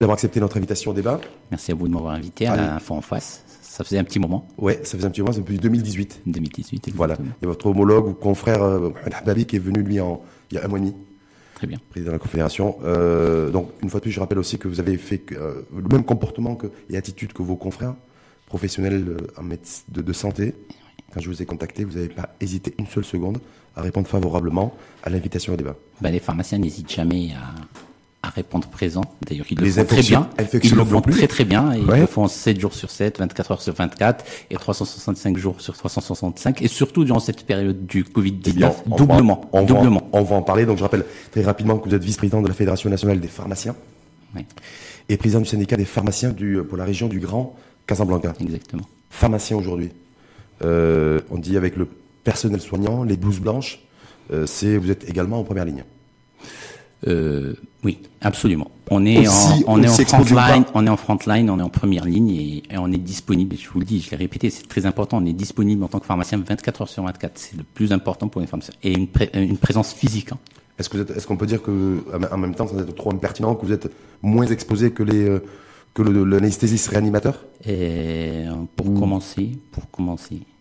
d'avoir accepté notre invitation au débat. Merci à vous de m'avoir invité à l'info en face. Ça faisait un petit moment. Ouais, ça faisait un petit moment, c'est depuis 2018. 2018, Voilà. Il y a votre homologue ou confrère, euh, Hababi, qui est venu, lui, en, il y a un mois et demi. Très bien. Président de la Confédération. Euh, donc, une fois de plus, je rappelle aussi que vous avez fait euh, le même comportement que, et attitude que vos confrères professionnels euh, en de, de santé. Quand je vous ai contacté, vous n'avez pas hésité une seule seconde à répondre favorablement à l'invitation au débat. Ben, les pharmaciens n'hésitent jamais à, à, répondre présent. D'ailleurs, ils le font très bien. Ils le font plus. très très bien. Et ouais. Ils le font 7 jours sur 7, 24 heures sur 24 et 365 jours sur 365. Et surtout durant cette période du Covid-19, on doublement. Va, on, doublement. Va, on va en parler. Donc je rappelle très rapidement que vous êtes vice-président de la Fédération nationale des pharmaciens oui. et président du syndicat des pharmaciens du, pour la région du Grand Casablanca. Exactement. Pharmacien aujourd'hui. Euh, on dit avec le personnel soignant, les blouses blanches, euh, c'est vous êtes également en première ligne. Euh, oui, absolument. On est aussi, en, on, on est en frontline, on est en frontline, on est en première ligne et, et, on est disponible. Je vous le dis, je l'ai répété, c'est très important. On est disponible en tant que pharmacien 24 heures sur 24. C'est le plus important pour les pharmaciens et une, pré, une présence physique. Hein. Est-ce que est-ce qu'on peut dire que en même temps, sans être trop impertinent, que vous êtes moins exposé que les euh, que l'anesthésiste réanimateur? Et Pour Ou... commencer, pour commencer, euh,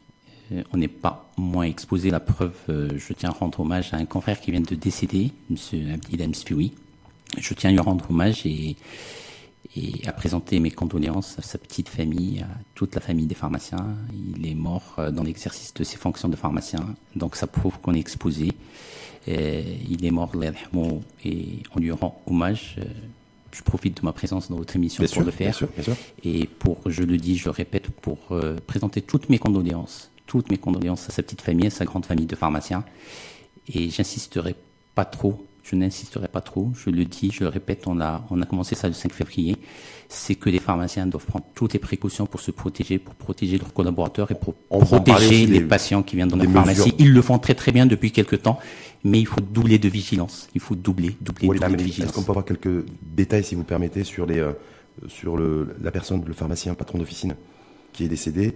on n'est pas moins exposé. La preuve, euh, je tiens à rendre hommage à un confrère qui vient de décéder, M. Abdilhem Spioui. Je tiens à lui rendre hommage et, et à présenter mes condoléances à sa petite famille, à toute la famille des pharmaciens. Il est mort euh, dans l'exercice de ses fonctions de pharmacien, donc ça prouve qu'on est exposé. Et il est mort, et on lui rend hommage je profite de ma présence dans votre émission bien pour sûr, le faire. Bien sûr, bien sûr. Et pour, je le dis, je répète, pour euh, présenter toutes mes condoléances, toutes mes condoléances à sa petite famille, à sa grande famille de pharmaciens. Et j'insisterai pas trop, je n'insisterai pas trop, je le dis, je le répète, on a, on a commencé ça le 5 février. C'est que les pharmaciens doivent prendre toutes les précautions pour se protéger, pour protéger leurs collaborateurs et pour on protéger les des, patients qui viennent dans la pharmacie. Ils le font très très bien depuis quelques temps, mais il faut doubler de vigilance. Il faut doubler, doubler, oui, doubler de Est-ce vigilance. qu'on peut avoir quelques détails, si vous permettez, sur les, euh, sur le, la personne, le pharmacien, patron d'officine, qui est décédé,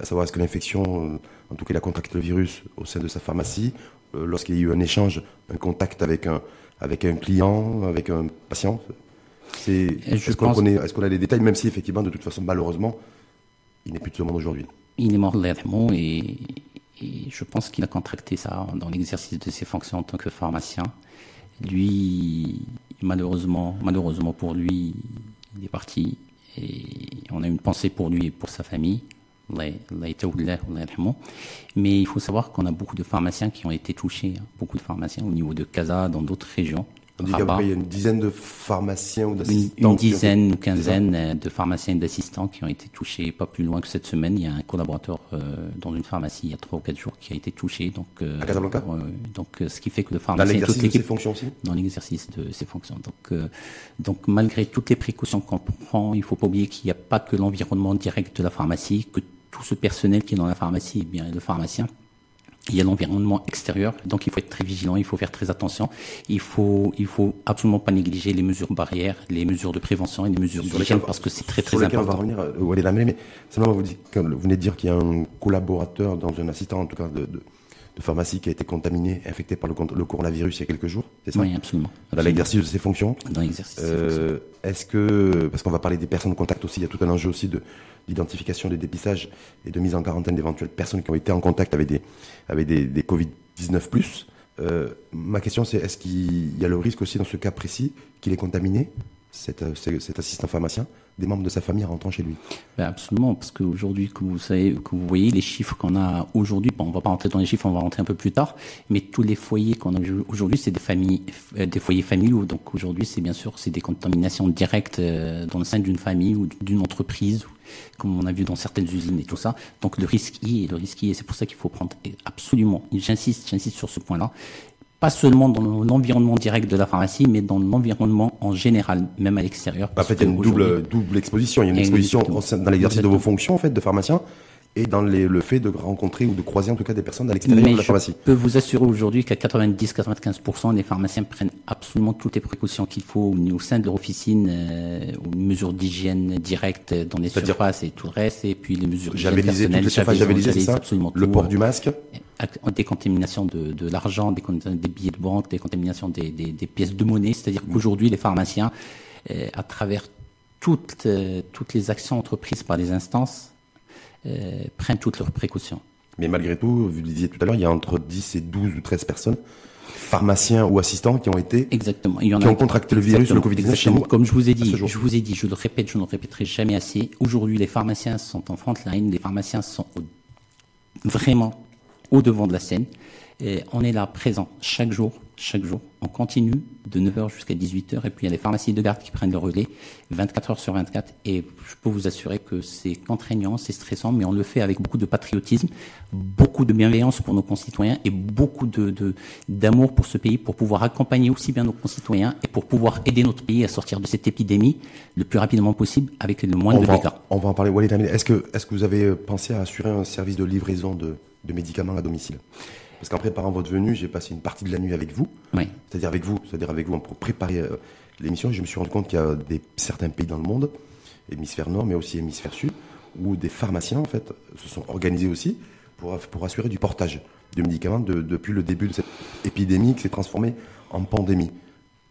à savoir est-ce que l'infection, euh, en tout cas, il a contracté le virus au sein de sa pharmacie, euh, lorsqu'il y a eu un échange, un contact avec un, avec un client, avec un patient? C'est, est-ce, qu'on connaît, est-ce qu'on a les détails, même si effectivement, de toute façon, malheureusement, il n'est plus de ce monde aujourd'hui? Il est mort légèrement et, et je pense qu'il a contracté ça dans l'exercice de ses fonctions en tant que pharmacien. Lui, malheureusement, malheureusement pour lui, il est parti et on a une pensée pour lui et pour sa famille. Mais il faut savoir qu'on a beaucoup de pharmaciens qui ont été touchés, hein. beaucoup de pharmaciens au niveau de Casa, dans d'autres régions. On dit qu'il y a une dizaine de pharmaciens ou d'assistants. Une, une dizaine, une quinzaine de pharmaciens et d'assistants qui ont été touchés pas plus loin que cette semaine. Il y a un collaborateur euh, dans une pharmacie il y a trois ou quatre jours qui a été touché. Donc, euh, à Casablanca euh, Donc, ce qui fait que le pharmacien. Dans l'exercice de ses fonctions aussi? Dans l'exercice de ses fonctions. Donc, donc, malgré toutes les précautions qu'on prend, il faut pas oublier qu'il n'y a pas que l'environnement direct de la pharmacie, que tout ce personnel qui est dans la pharmacie, et bien le pharmacien, il y a l'environnement extérieur, donc il faut être très vigilant, il faut faire très attention. Il faut, il faut absolument pas négliger les mesures barrières, les mesures de prévention et les mesures d'hygiène parce que c'est très très important. On va revenir, euh, mais simplement vous, dites, vous venez de dire qu'il y a un collaborateur dans un assistant en tout cas de, de, de pharmacie qui a été contaminé, infecté par le, le coronavirus il y a quelques jours, c'est ça Oui, absolument. Dans l'exercice de ses fonctions. Dans l'exercice. Euh, Est-ce que, parce qu'on va parler des personnes de contact aussi, il y a tout un enjeu aussi de d'identification, des dépistages et de mise en quarantaine d'éventuelles personnes qui ont été en contact avec des, avec des, des Covid-19+. Euh, ma question c'est, est-ce qu'il y a le risque aussi dans ce cas précis qu'il est contaminé, cet, cet assistant pharmacien, des membres de sa famille rentrant chez lui ben Absolument, parce qu'aujourd'hui, que vous savez, que vous voyez les chiffres qu'on a aujourd'hui, bon, on va pas rentrer dans les chiffres, on va rentrer un peu plus tard, mais tous les foyers qu'on a aujourd'hui, c'est des familles, euh, des foyers familiaux. Donc aujourd'hui, c'est bien sûr, c'est des contaminations directes euh, dans le sein d'une famille ou d'une entreprise, comme on a vu dans certaines usines et tout ça. Donc le risque y est, le risque y est, c'est pour ça qu'il faut prendre absolument, j'insiste, j'insiste sur ce point-là, pas seulement dans l'environnement direct de la pharmacie, mais dans l'environnement en général, même à l'extérieur. En fait, il y a une double, double exposition. Il y a une exposition dans l'exercice de vos fonctions, en fait, de pharmacien, et dans les, le fait de rencontrer ou de croiser, en tout cas, des personnes à l'extérieur de la pharmacie. Je peux vous assurer aujourd'hui qu'à 90-95%, les pharmaciens prennent absolument toutes les précautions qu'il faut au sein de leur officine, euh, aux mesures d'hygiène directes dans les surfaces et tout le reste, et puis les mesures javelisées, toutes les surfaces c'est ça absolument Le tout, port du masque décontamination de, de l'argent, des billets de banque, décontamination des, des, des pièces de monnaie. C'est-à-dire qu'aujourd'hui, les pharmaciens à travers toutes, toutes les actions entreprises par les instances, prennent toutes leurs précautions. Mais malgré tout, vous le disiez tout à l'heure, il y a entre 10 et 12 ou 13 personnes pharmaciens ou assistants qui ont été exactement. Il y en qui ont contracté le virus le Covid-19 chez vous comme je vous ai dit je vous ai dit je le répète je ne le répéterai jamais assez. Aujourd'hui les pharmaciens sont en front line les pharmaciens sont vraiment au devant de la scène et on est là présent chaque jour chaque jour. On continue de 9h jusqu'à 18h et puis il y a les pharmacies de garde qui prennent le relais 24 heures sur 24 et je peux vous assurer que c'est contraignant, c'est stressant, mais on le fait avec beaucoup de patriotisme, beaucoup de bienveillance pour nos concitoyens et beaucoup de d'amour pour ce pays pour pouvoir accompagner aussi bien nos concitoyens et pour pouvoir aider notre pays à sortir de cette épidémie le plus rapidement possible avec le moins de dégâts. On va en parler. Est-ce que, est-ce que vous avez pensé à assurer un service de livraison de, de médicaments à domicile? Parce qu'en préparant votre venue, j'ai passé une partie de la nuit avec vous. C'est-à-dire avec vous, c'est-à-dire avec vous pour préparer euh, l'émission. Je me suis rendu compte qu'il y a des, certains pays dans le monde, hémisphère nord, mais aussi hémisphère sud, où des pharmaciens, en fait, se sont organisés aussi pour, pour assurer du portage de médicaments depuis le début de cette épidémie qui s'est transformée en pandémie.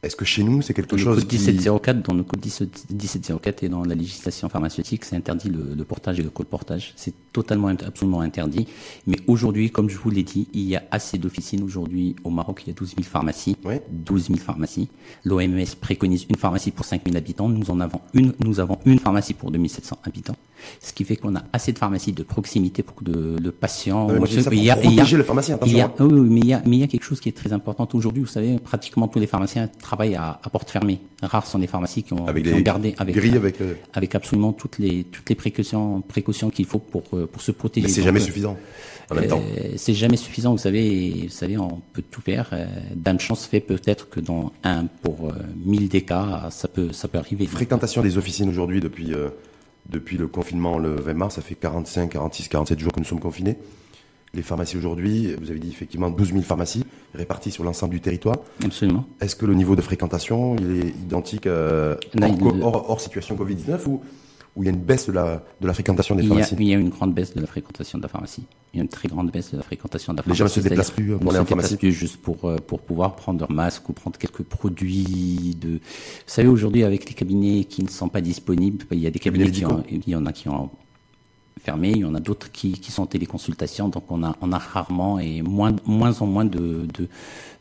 Est-ce que chez nous, c'est quelque chose code 1704, dans le code 1704 et dans la législation pharmaceutique, c'est interdit le, portage et le colportage. C'est totalement, absolument interdit. Mais aujourd'hui, comme je vous l'ai dit, il y a assez d'officines. Aujourd'hui, au Maroc, il y a 12 000 pharmacies. 12 000 pharmacies. L'OMS préconise une pharmacie pour 5 000 habitants. Nous en avons une, nous avons une pharmacie pour 2700 habitants. Ce qui fait qu'on a assez de pharmacies de proximité pour de, de patients. il y a, il y a, le pharmacien, il y a, oui, mais il y a, mais il y a quelque chose qui est très important aujourd'hui. Vous savez, pratiquement tous les pharmaciens travaillent à, à porte fermée. Rares sont les pharmacies qui ont, avec qui ont gardé avec, avec, euh, avec absolument toutes les, toutes les précautions, précautions qu'il faut pour, euh, pour se protéger. Mais c'est jamais euh, suffisant. En même temps. c'est jamais suffisant. Vous savez, vous savez, on peut tout faire. Dame chance fait peut-être que dans un pour mille des cas, ça peut, ça peut arriver. Fréquentation des officines aujourd'hui depuis depuis le confinement le 20 mars, ça fait 45, 46, 47 jours que nous sommes confinés. Les pharmacies aujourd'hui, vous avez dit effectivement 12 000 pharmacies réparties sur l'ensemble du territoire. Absolument. Est-ce que le niveau de fréquentation il est identique euh, hors, situation Covid-19 ou où il y a une baisse de la, de la fréquentation des pharmacies il y, a, une grande baisse de la fréquentation de la pharmacie. Il y a une très grande baisse de la fréquentation de la pharmacie. Les gens ne se déplacent plus pour aller en pharmacie plus juste pour, euh, pour pouvoir prendre leur masque ou prendre quelques produits de... Vous savez, aujourd'hui, avec les cabinets qui ne sont pas disponibles, il y a des cabinets qui ont, il y en a qui ont fermé, il y en a d'autres qui, qui sont en téléconsultation, donc on a, on a rarement et moins, moins en moins de, de,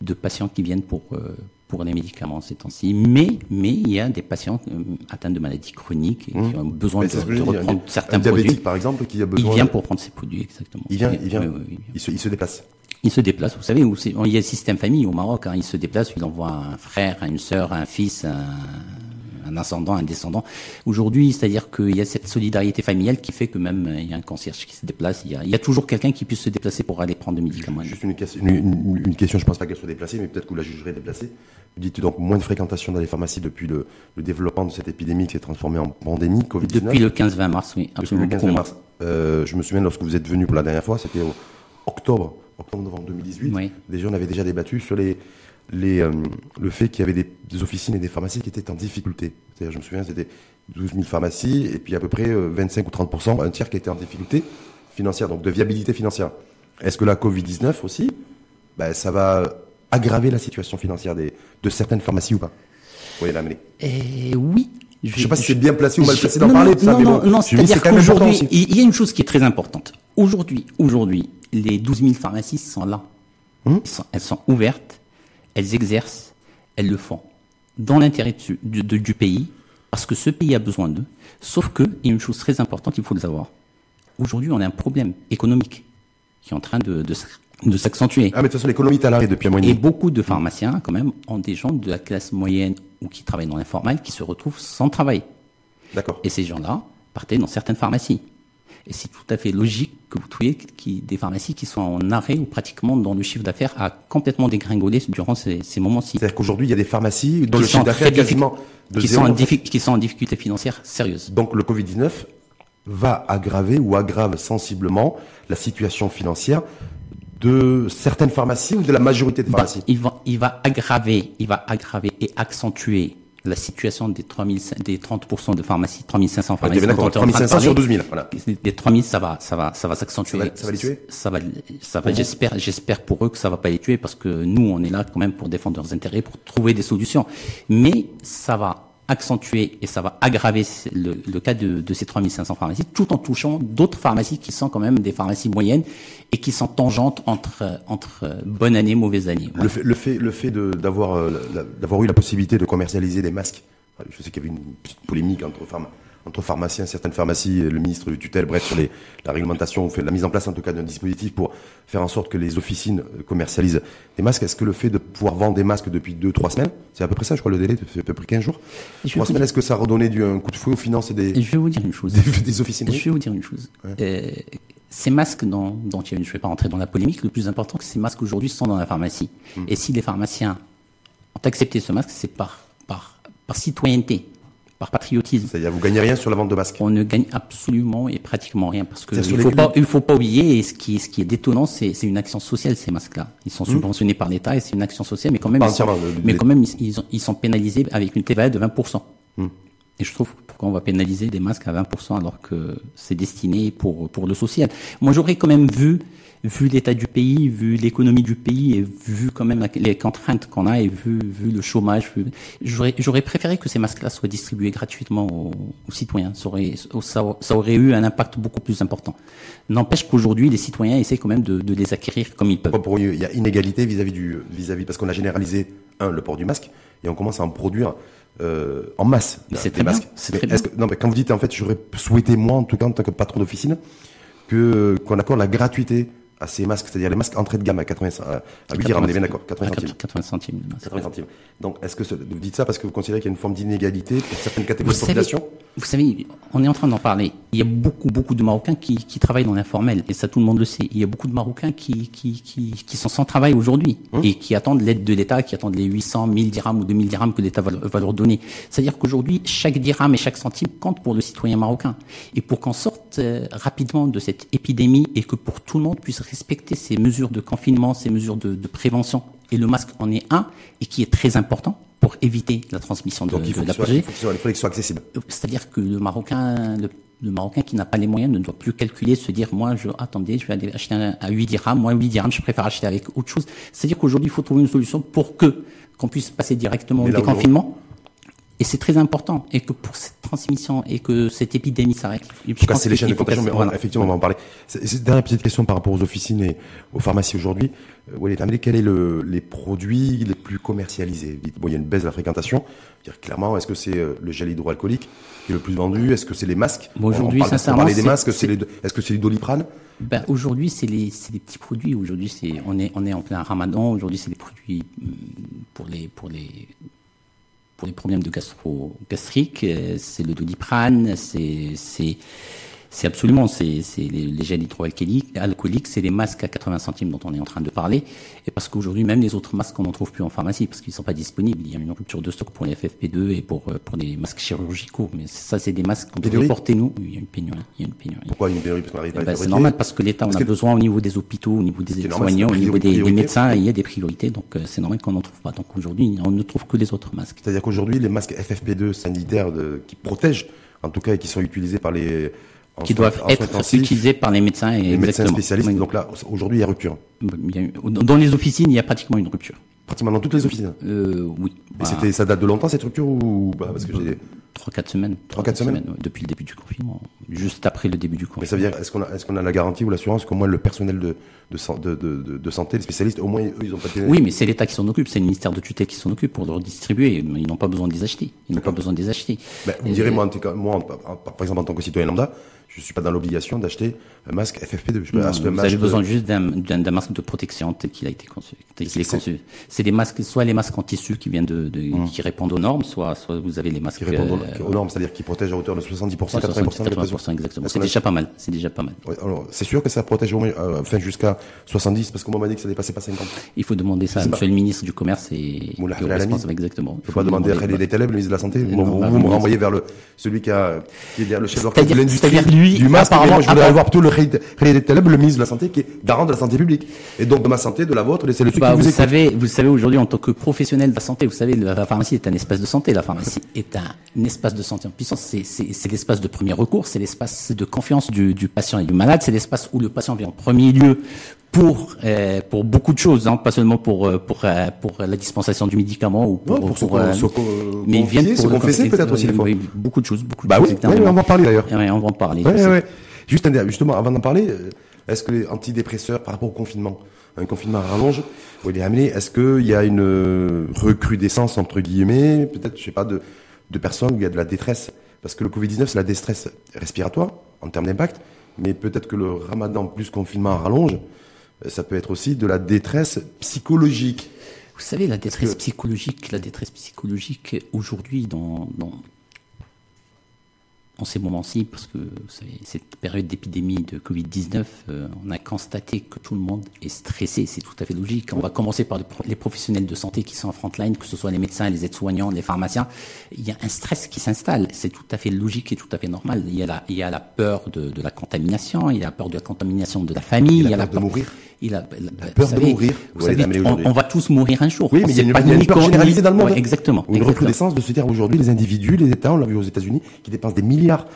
de patients qui viennent pour, euh, pour les médicaments ces temps-ci. Mais, mais il y a des patients euh, atteints de maladies chroniques et qui mmh. ont besoin de, reprendre certains un produits. par exemple, qui a besoin. Il vient pour prendre ces produits, exactement. Il vient, il vient. il, se, il se déplace. Il se déplace, vous savez, il y a le système famille au Maroc, hein, il se déplace, il envoie un frère, une sœur, un fils, un, un ascendant, un descendant. Aujourd'hui, c'est-à-dire qu'il y a cette solidarité familiale qui fait que même euh, il y a un concierge qui se déplace, il y a, il y a toujours quelqu'un qui puisse se déplacer pour aller prendre des médicaments. Juste une, une, une, question, je ne pense pas qu'elle soit déplacée, mais peut-être que vous la jugerez déplacée. Vous dites donc moins de fréquentation dans les pharmacies depuis le, développement de cette épidémie qui s'est transformée en pandémie Covid-19 Depuis le 15-20 mars, oui, absolument. Depuis le 15-20 mars. Euh, je me souviens lorsque vous êtes venu pour la dernière fois, c'était octobre, octobre-novembre 2018. Oui. Déjà, on avait déjà débattu sur les, les, euh, le fait qu'il y avait des, officines et des pharmacies qui étaient en difficulté. C'est-à-dire, je me souviens, c'était 12 000 pharmacies et puis à peu près 25 euh, ou 30 un tiers qui était en difficulté financière, donc de viabilité financière. Est-ce que la Covid-19 aussi, ben, ça va aggraver la situation financière des, de certaines pharmacies ou pas? Oui, l'amener. Et oui. Je ne sais pas si c'est bien placé ou mal placé d'en parler ça, non, non, non, c'est-à-dire qu'aujourd'hui, il y a une chose qui est très importante. Aujourd'hui, aujourd'hui, les 12 000 pharmacies sont là. Hum? elles sont ouvertes elles exercent, elles le font dans l'intérêt du, du, pays, parce que ce pays a besoin d'eux. Sauf que, il y a une chose très importante, il faut le savoir. Aujourd'hui, on a un problème économique qui est en train de, de, s'accentuer. Ah, mais de toute façon, l'économie est à l'arrêt depuis un mois et beaucoup de pharmaciens, quand même, ont des gens de la classe moyenne ou qui travaillent dans l'informel qui se retrouvent sans travail. D'accord. Et ces gens-là partaient dans certaines pharmacies. Et c'est tout à fait logique que vous trouviez des pharmacies qui sont en arrêt ou pratiquement dont le chiffre d'affaires a complètement dégringolé durant ces, moments-ci. C'est-à-dire qu'aujourd'hui, il y a des pharmacies dont le chiffre d'affaires quasiment de qui, sont en qui sont en difficulté financière sérieuse. Donc le Covid-19 va aggraver ou aggrave sensiblement la situation financière de certaines pharmacies ou de la majorité des bah, pharmacies il, va, il va aggraver, il va aggraver et accentuer la situation des, 3000, des 30% de pharmacies, 3500 pharmacies. Ah, 3500 sur 12 000, voilà. Des 3000, ça va, ça va, ça va s'accentuer. Ça, va les tuer? Ça va, ça va, j'espère, j'espère pour eux que ça va pas les tuer parce que nous, on est là quand même pour défendre leurs intérêts, pour trouver des solutions. Mais ça va accentuer et ça va aggraver le, le cas de, de ces 3500 pharmacies, tout en touchant d'autres pharmacies qui sont quand même des pharmacies moyennes et qui sont tangentes entre entre bonne année, mauvaise année. Le fait, le fait, le fait euh, d'avoir eu la possibilité de commercialiser des masques. Je sais qu'il y avait une petite polémique entre pharma- entre pharmaciens, certaines pharmacies, et le ministre du tutelle, bref, sur les, la réglementation, fait la mise en place en tout cas d'un dispositif pour faire en sorte que les officines euh, commercialisent des masques. Est-ce que le fait de pouvoir vendre des masques depuis deux, trois semaines, c'est à peu près ça, je crois, le délai, c'est à peu près 15 jours. Et je Trois vais vous semaines, est-ce que ça a redonné du, un coup de fouet aux finances et des, Et je vais vous dire une chose. des, des officines Je vais vous dire une chose. Euh, ces masques dont, dont il y a- je ne vais pas rentrer dans la polémique, le plus important, c'est que ces masques aujourd'hui sont dans la pharmacie. Et si les pharmaciens ont accepté ce masque, c'est par, par, par citoyenneté, par patriotisme. C'est-à-dire, vous gagnez rien sur la vente de masques. On ne gagne absolument et pratiquement rien parce que il faut pas, il faut pas oublier et ce qui est, ce qui est détonnant, c'est, une action sociale ces masques-là. Ils sont subventionnés par l'État et c'est une action sociale, mais quand même, Pas ils sont, mais quand même, ils, ils ont- ils sont pénalisés avec une TVA de 20%. Hmm. Et je trouve pourquoi on va pénaliser des masques à 20% alors que c'est destiné pour pour le social. Moi, j'aurais quand même vu vu l'état du pays, vu l'économie du pays et vu quand même les contraintes qu'on a et vu vu le chômage, j'aurais préféré que ces masques-là soient distribués gratuitement aux, citoyens. Ça aurait eu un impact beaucoup plus important. N'empêche qu'aujourd'hui, les citoyens essaient quand même de, les acquérir comme ils peuvent. Il y a inégalité vis-à-vis du vis-à-vis parce qu'on a généralisé un le port du masque et on commence à en produire euh, en masse c'est très bien, masques. c'est Mais très que- non, mais quand vous dites en fait, j'aurais souhaité moi en tout cas en tant que patron d'officine que qu'on accorde la gratuité à ces masques, c'est-à-dire les masques entrée de gamme à 80 à, à 8 dirhams, on est bien d'accord, 80 centimes. 80 centimes. le masque. 80 centimes. Donc, est-ce que ce- vous dites ça parce que vous considérez qu'il y a une forme d'inégalité pour certaines Vous catégories de population? Vous savez, on est en train d'en parler. Il y a beaucoup, beaucoup de Marocains qui, qui travaillent dans l'informel, et ça tout le monde le sait. Il y a beaucoup de Marocains qui, qui, qui, qui sont sans travail aujourd'hui, Hum. et qui attendent l'aide de l'État, qui attendent les 800, 1000 dirhams ou 2000 dirhams que l'État va, va leur donner. C'est-à-dire qu'aujourd'hui, chaque dirham et chaque centime compte pour le citoyen marocain. Et pour qu'on sorte euh, rapidement de cette épidémie et que pour tout le monde puisse respecter ces mesures de confinement, ces mesures de, de prévention, et le masque en est un, et qui est très important pour éviter la transmission de, Donc, il de faut la soit, il faut il accessible. C'est-à-dire que le Marocain, le, le Marocain qui n'a pas les moyens ne doit plus calculer, se dire, moi, je, attendez, je vais aller acheter un, à 8 dirhams, moi, 8 dirhams, je préfère acheter avec autre chose. C'est-à-dire qu'aujourd'hui, il faut trouver une solution pour que, qu'on puisse passer directement au déconfinement. Et c'est très important. Et que pour cette transmission et que cette épidémie s'arrête. En tout cas, c'est les chaînes de contagion, mais on- Voilà. effectivement, on va en parler. C'est dernière petite question par rapport aux officines et aux pharmacies aujourd'hui. Euh, Walid Hamdi, quels sont le, les produits les plus commercialisés? Bon, Il y a une baisse de la fréquentation. Dire clairement, est-ce que c'est euh, le gel hydroalcoolique qui est le plus vendu? Est-ce que c'est les masques? Bon, aujourd'hui, On parle- on sincèrement, parlait des masques. c'est- les- Est-ce que c'est du doliprane? Ben, aujourd'hui, c'est les, petits produits. Aujourd'hui, c'est, on est, on est en plein ramadan. Aujourd'hui, c'est des produits hum, pour les, pour les, pour les problèmes de gastro, gastrique. euh, C'est le doliprane. C'est, c'est, absolument, c'est, les, les gels hydroalcooliques, alcooliques, c'est les masques à 80 centimes dont on est en train de parler. Et parce qu'aujourd'hui, même les autres masques, on n'en trouve plus en pharmacie parce qu'ils sont pas disponibles. Il y a une rupture de stock pour les FFP2 et pour, euh, pour les masques chirurgicaux. Mais ça, c'est des masques qu'on devrait porter nous. Il y a une pénurie. Il y a une pénurie. Pourquoi une pénurie? À Ben, c'est normal parce que l'État, on a besoin au niveau des hôpitaux, au niveau des soignants, au niveau des, des médecins, il y a des priorités, donc euh, c'est normal qu'on n'en trouve pas. Donc aujourd'hui, on ne trouve que les autres masques. C'est-à-dire qu'aujourd'hui, les masques FFP2 sanitaires de, qui protègent, en tout cas, et qui sont utilisés par les Qui doivent en être utilisés par les médecins et les médecins exactement. spécialistes. Oui. Donc là, aujourd'hui, il y a rupture. Il y a eu- dans les officines, il y a pratiquement une rupture. Pratiquement dans toutes les officines. Euh, oui. Et c'était, ça date de longtemps cette rupture ou bah, parce que j'ai. 3-4 semaines. Trois, quatre semaines ouais, depuis le début du confinement. Juste après le début du Mais confinement. ça veut dire, est-ce qu'on a, est-ce qu'on a la garantie ou l'assurance qu'au moins le personnel de, de, san- de, de, de- de santé, les spécialistes, au moins eux, ils ont pas Oui, mais c'est l'État qui s'en occupe, c'est le ministère de tutelle qui s'en occupe pour leur distribuer. Ils n'ont pas besoin de les acheter. Ils n'ont pas besoin de les acheter. Ben, vous me direz, moi, en en- par exemple, en tant que citoyen lambda, je suis pas dans l'obligation d'acheter un masque FFP2. Je peux Non, acheter un vous masque avez de- besoin juste d'un, d'un, d'un masque de protection tel qu'il a été conçu. Tel qu'il est C'est- conçu. C'est des masques, soit les masques en tissu qui viennent de, de- qui répondent aux normes, soit, soit vous avez les masques qui répondent euh, aux, aux normes, c'est-à-dire qui protègent à hauteur de 70%, 80% 70, de pression. 80% exactement. C'est a- déjà pas mal. C'est déjà pas mal. Ouais, alors, c'est sûr que ça protège au moins, euh, enfin, jusqu'à 70, parce qu'on m'a dit que ça dépassait pas 50. Il faut demander ça à Monsieur le ministre du Commerce et, Moula responsable exactement. Il faut pas demander à Khalid Taleb, le ministre de la Santé. Vous, me renvoyez vers le, celui qui a, qui est derrière le chef d'orchestre de l'industrie lui, du masque. apparemment- moi, je voudrais avoir plutôt le le ministre de la Santé, qui est garant de la santé publique. Et donc, de ma santé, de la vôtre, c'est le Bah, vous, vous savez, vous savez aujourd'hui en tant que professionnel de la santé, vous savez, la, pharmacie est un espace de santé. La pharmacie est un, espace de santé en puissance. C'est, l'espace de premier recours, c'est l'espace de confiance du, du patient et du malade. C'est l'espace où le patient vient en premier lieu pour euh, pour beaucoup de choses, hein, pas seulement pour euh, pour euh, pour la dispensation du médicament ou pour, Non, pour pour, euh, con- mais ils viennent pour confesser peut-être aussi, fois. oui, beaucoup de choses, beaucoup de Bah choses. oui, oui, on va en parler d'ailleurs. Ouais, on va en parler. Ouais, ouais. Juste un- justement, avant d'en parler, euh, est-ce que les antidépresseurs, par rapport au confinement, un confinement à rallonge, où il est amené, est-ce qu'il y a une euh, recrudescence, entre guillemets, peut-être, je sais pas, de, de personnes où il y a de la détresse? Parce que le Covid-19, c'est la détresse respiratoire, en termes d'impact, mais peut-être que le ramadan plus confinement à rallonge, euh, ça peut être aussi de la détresse psychologique. Vous savez, la détresse que- psychologique, la détresse psychologique aujourd'hui dans, dans, en ces moments-ci, parce que vous savez, cette période d'épidémie de Covid-19, euh, on a constaté que tout le monde est stressé, c'est tout à fait logique. On va commencer par les pro- les professionnels de santé qui sont en front line, que ce soit les médecins, les aides-soignants, les pharmaciens. Il y a un stress qui s'installe, c'est tout à fait logique et tout à fait normal. Il y a la, il y a la peur de, de la contamination, il y a la peur de la contamination de la famille, la il y a peur de mourir. Il a, La peur de mourir, Vous savez, on, va tous mourir un jour. Oui, mais il y a une, pas il a une peur généralisée dans le monde. Ouais, exactement. Une exactement. recrudescence de se dire aujourd'hui, les individus, les États, on l'a vu aux États-Unis, qui dépensent des milliards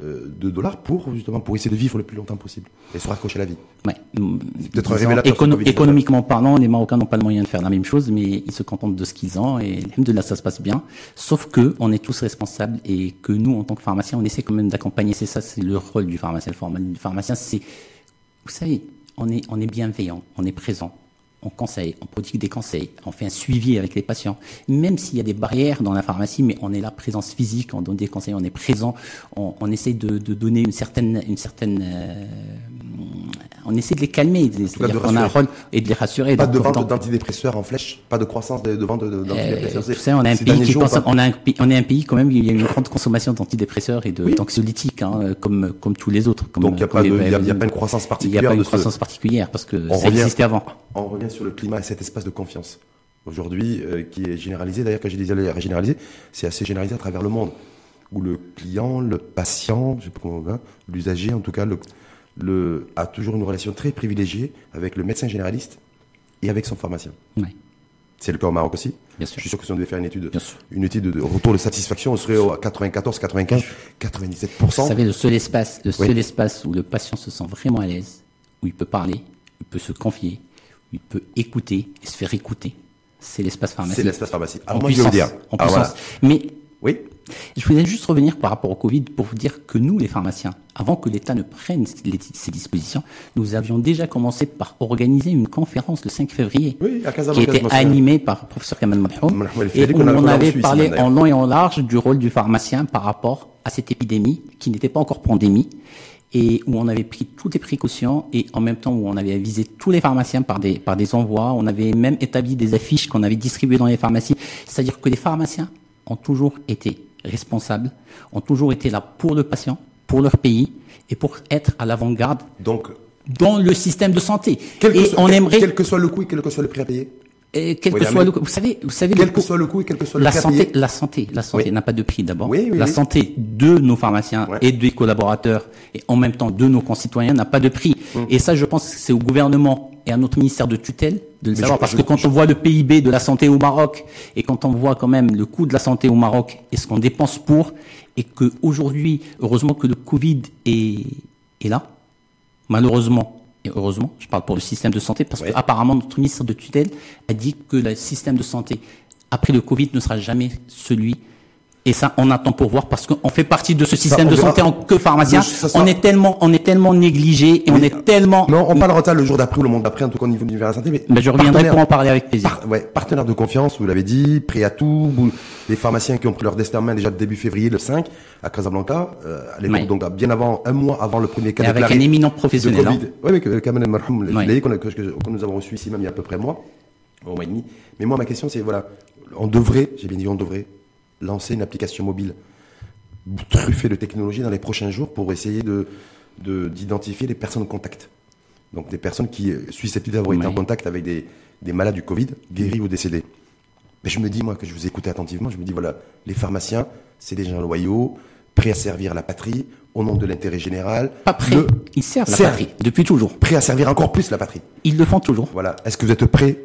euh, de dollars pour justement pour essayer de vivre le plus longtemps possible et se raccrocher à la vie. Ouais. peut-être révélateur, ce écono- Covid-19. économiquement parlant, les Marocains n'ont pas le moyen de faire la même chose, mais ils se contentent de ce qu'ils ont et là ça se passe bien. Sauf que on est tous responsables et que nous, en tant que pharmaciens, on essaie quand même d'accompagner. C'est ça, c'est le rôle du pharmacien. Le pharmacien, c'est, vous savez, on est, bienveillant, on est présent. On conseille, on prodigue des conseils, on fait un suivi avec les patients. Même s'il y a des barrières dans la pharmacie, mais on est là, présence physique, on donne des conseils, on est présent, on, essaie de, donner une certaine, une certaine, euh, on essaie de les calmer, c'est-à-dire de qu'on a et de les rassurer. Pas de vente d'antidépresseurs en flèche, pas de croissance de, de vente d'antidépresseurs. euh, on a un pays qui pas- on a un pays, on est un pays quand même, il y a une grande consommation d'antidépresseurs et de d'anxiolytiques, hein, comme comme tous les autres. Comme, Donc, il y a pas une croissance Il n'y a particulière pas une de ce- croissance particulière parce que On ça revient- existait avant. On revient sur le climat et cet espace de confiance. Aujourd'hui, euh, qui est généralisé, d'ailleurs, quand je disais généralisé, c'est assez généralisé à travers le monde. Où le client, le patient, l'usager, en tout cas, le, le, a toujours une relation très privilégiée avec le médecin généraliste et avec son pharmacien. Ouais, C'est le cas au Maroc aussi. bien Je suis sûr que si on devait faire une étude, une étude de retour de satisfaction, on serait au- à 94, 95, 97%. Vous savez, le seul espace, le seul Oui. espace où le patient se sent vraiment à l'aise, où il peut parler, il peut se confier, où il peut écouter et se faire écouter, c'est l'espace pharmacie. C'est l'espace pharmacie. En Alors moi, je vais vous puissance. dire. En Alors, puissance. voilà. Mais Oui. Je voulais juste revenir par rapport au Covid pour vous dire que nous, les pharmaciens, avant que l'État ne prenne ces dispositions, nous avions déjà commencé par organiser une conférence le 5 février, Oui, à qui était animée par le professeur Kamal Malhoum, et où on avait parlé en long et en large du rôle du pharmacien par rapport à cette épidémie qui n'était pas encore pandémie et où on avait pris toutes les précautions et en même temps où on avait avisé tous les pharmaciens par des, par des envois, on avait même établi des affiches qu'on avait distribuées dans les pharmacies. C'est-à-dire que les pharmaciens ont toujours été responsables, ont toujours été là pour le patient, pour leur pays et pour être à l'avant-garde Donc, dans le système de santé. quel que, et soit, on aimerait, quel que soit le coût et quel que soit le prix à payer, et quel Oui, que soit le, vous savez, vous savez, quel que coût- soit le coût et quel que soit le la santé, la santé, la santé Oui. n'a pas de prix d'abord. Oui, oui, la santé de nos pharmaciens Ouais. et des collaborateurs et en même temps de nos concitoyens n'a pas de prix. Hum. Et ça, je pense que c'est au gouvernement et à notre ministère de tutelle de le Mais savoir. je- parce je- que quand on voit le PIB de la santé au Maroc et quand on voit quand même le coût de la santé au Maroc et ce qu'on dépense pour et que aujourd'hui, heureusement que le Covid est, est là, malheureusement, et heureusement, je parle pour le système de santé, parce Ouais. qu'apparemment notre ministre de tutelle a dit que le système de santé après le Covid ne sera jamais celui. Et ça, on attend pour voir parce qu'on fait partie de ce système de verra. santé en que pharmacien. Mais On est tellement, on est tellement négligé et on Mais- est tellement. Non, on parlera ça le jour d'après ou le monde d'après, en tout cas au niveau du univers de la santé. Mais Ben, je reviendrai partenaire- pour en parler avec plaisir. par- ouais, partenaire de confiance, vous l'avez dit, prêt à tout. les pharmaciens qui ont pris leur destin en main déjà début février, le 5, à Casablanca, euh, à l'époque, donc bien avant, un mois avant le premier cas Et avec un éminent professionnel. Hein. Oui, avec que, que- que nous avons reçu ici même il y a à peu près un mois, un mois et demi. Mais moi, ma question, c'est, voilà, on devrait, j'ai bien dit, on devrait lancer une application mobile truffée de technologie dans les prochains jours pour essayer de de- d'identifier les personnes contact. Donc des personnes qui euh, susceptibles d'avoir été Ouais. en contact avec des, des malades du Covid, guéris ou décédés. Mais je me dis, moi, que je vous écoutais attentivement, je me dis, voilà, les pharmaciens, c'est des gens loyaux, prêts à servir la patrie, au nom de l'intérêt général. Pas prêt. Le- Ils servent la Servent. patrie depuis toujours. Prêts à servir encore plus la patrie. Ils le font toujours. Voilà. Est-ce que vous êtes prêts,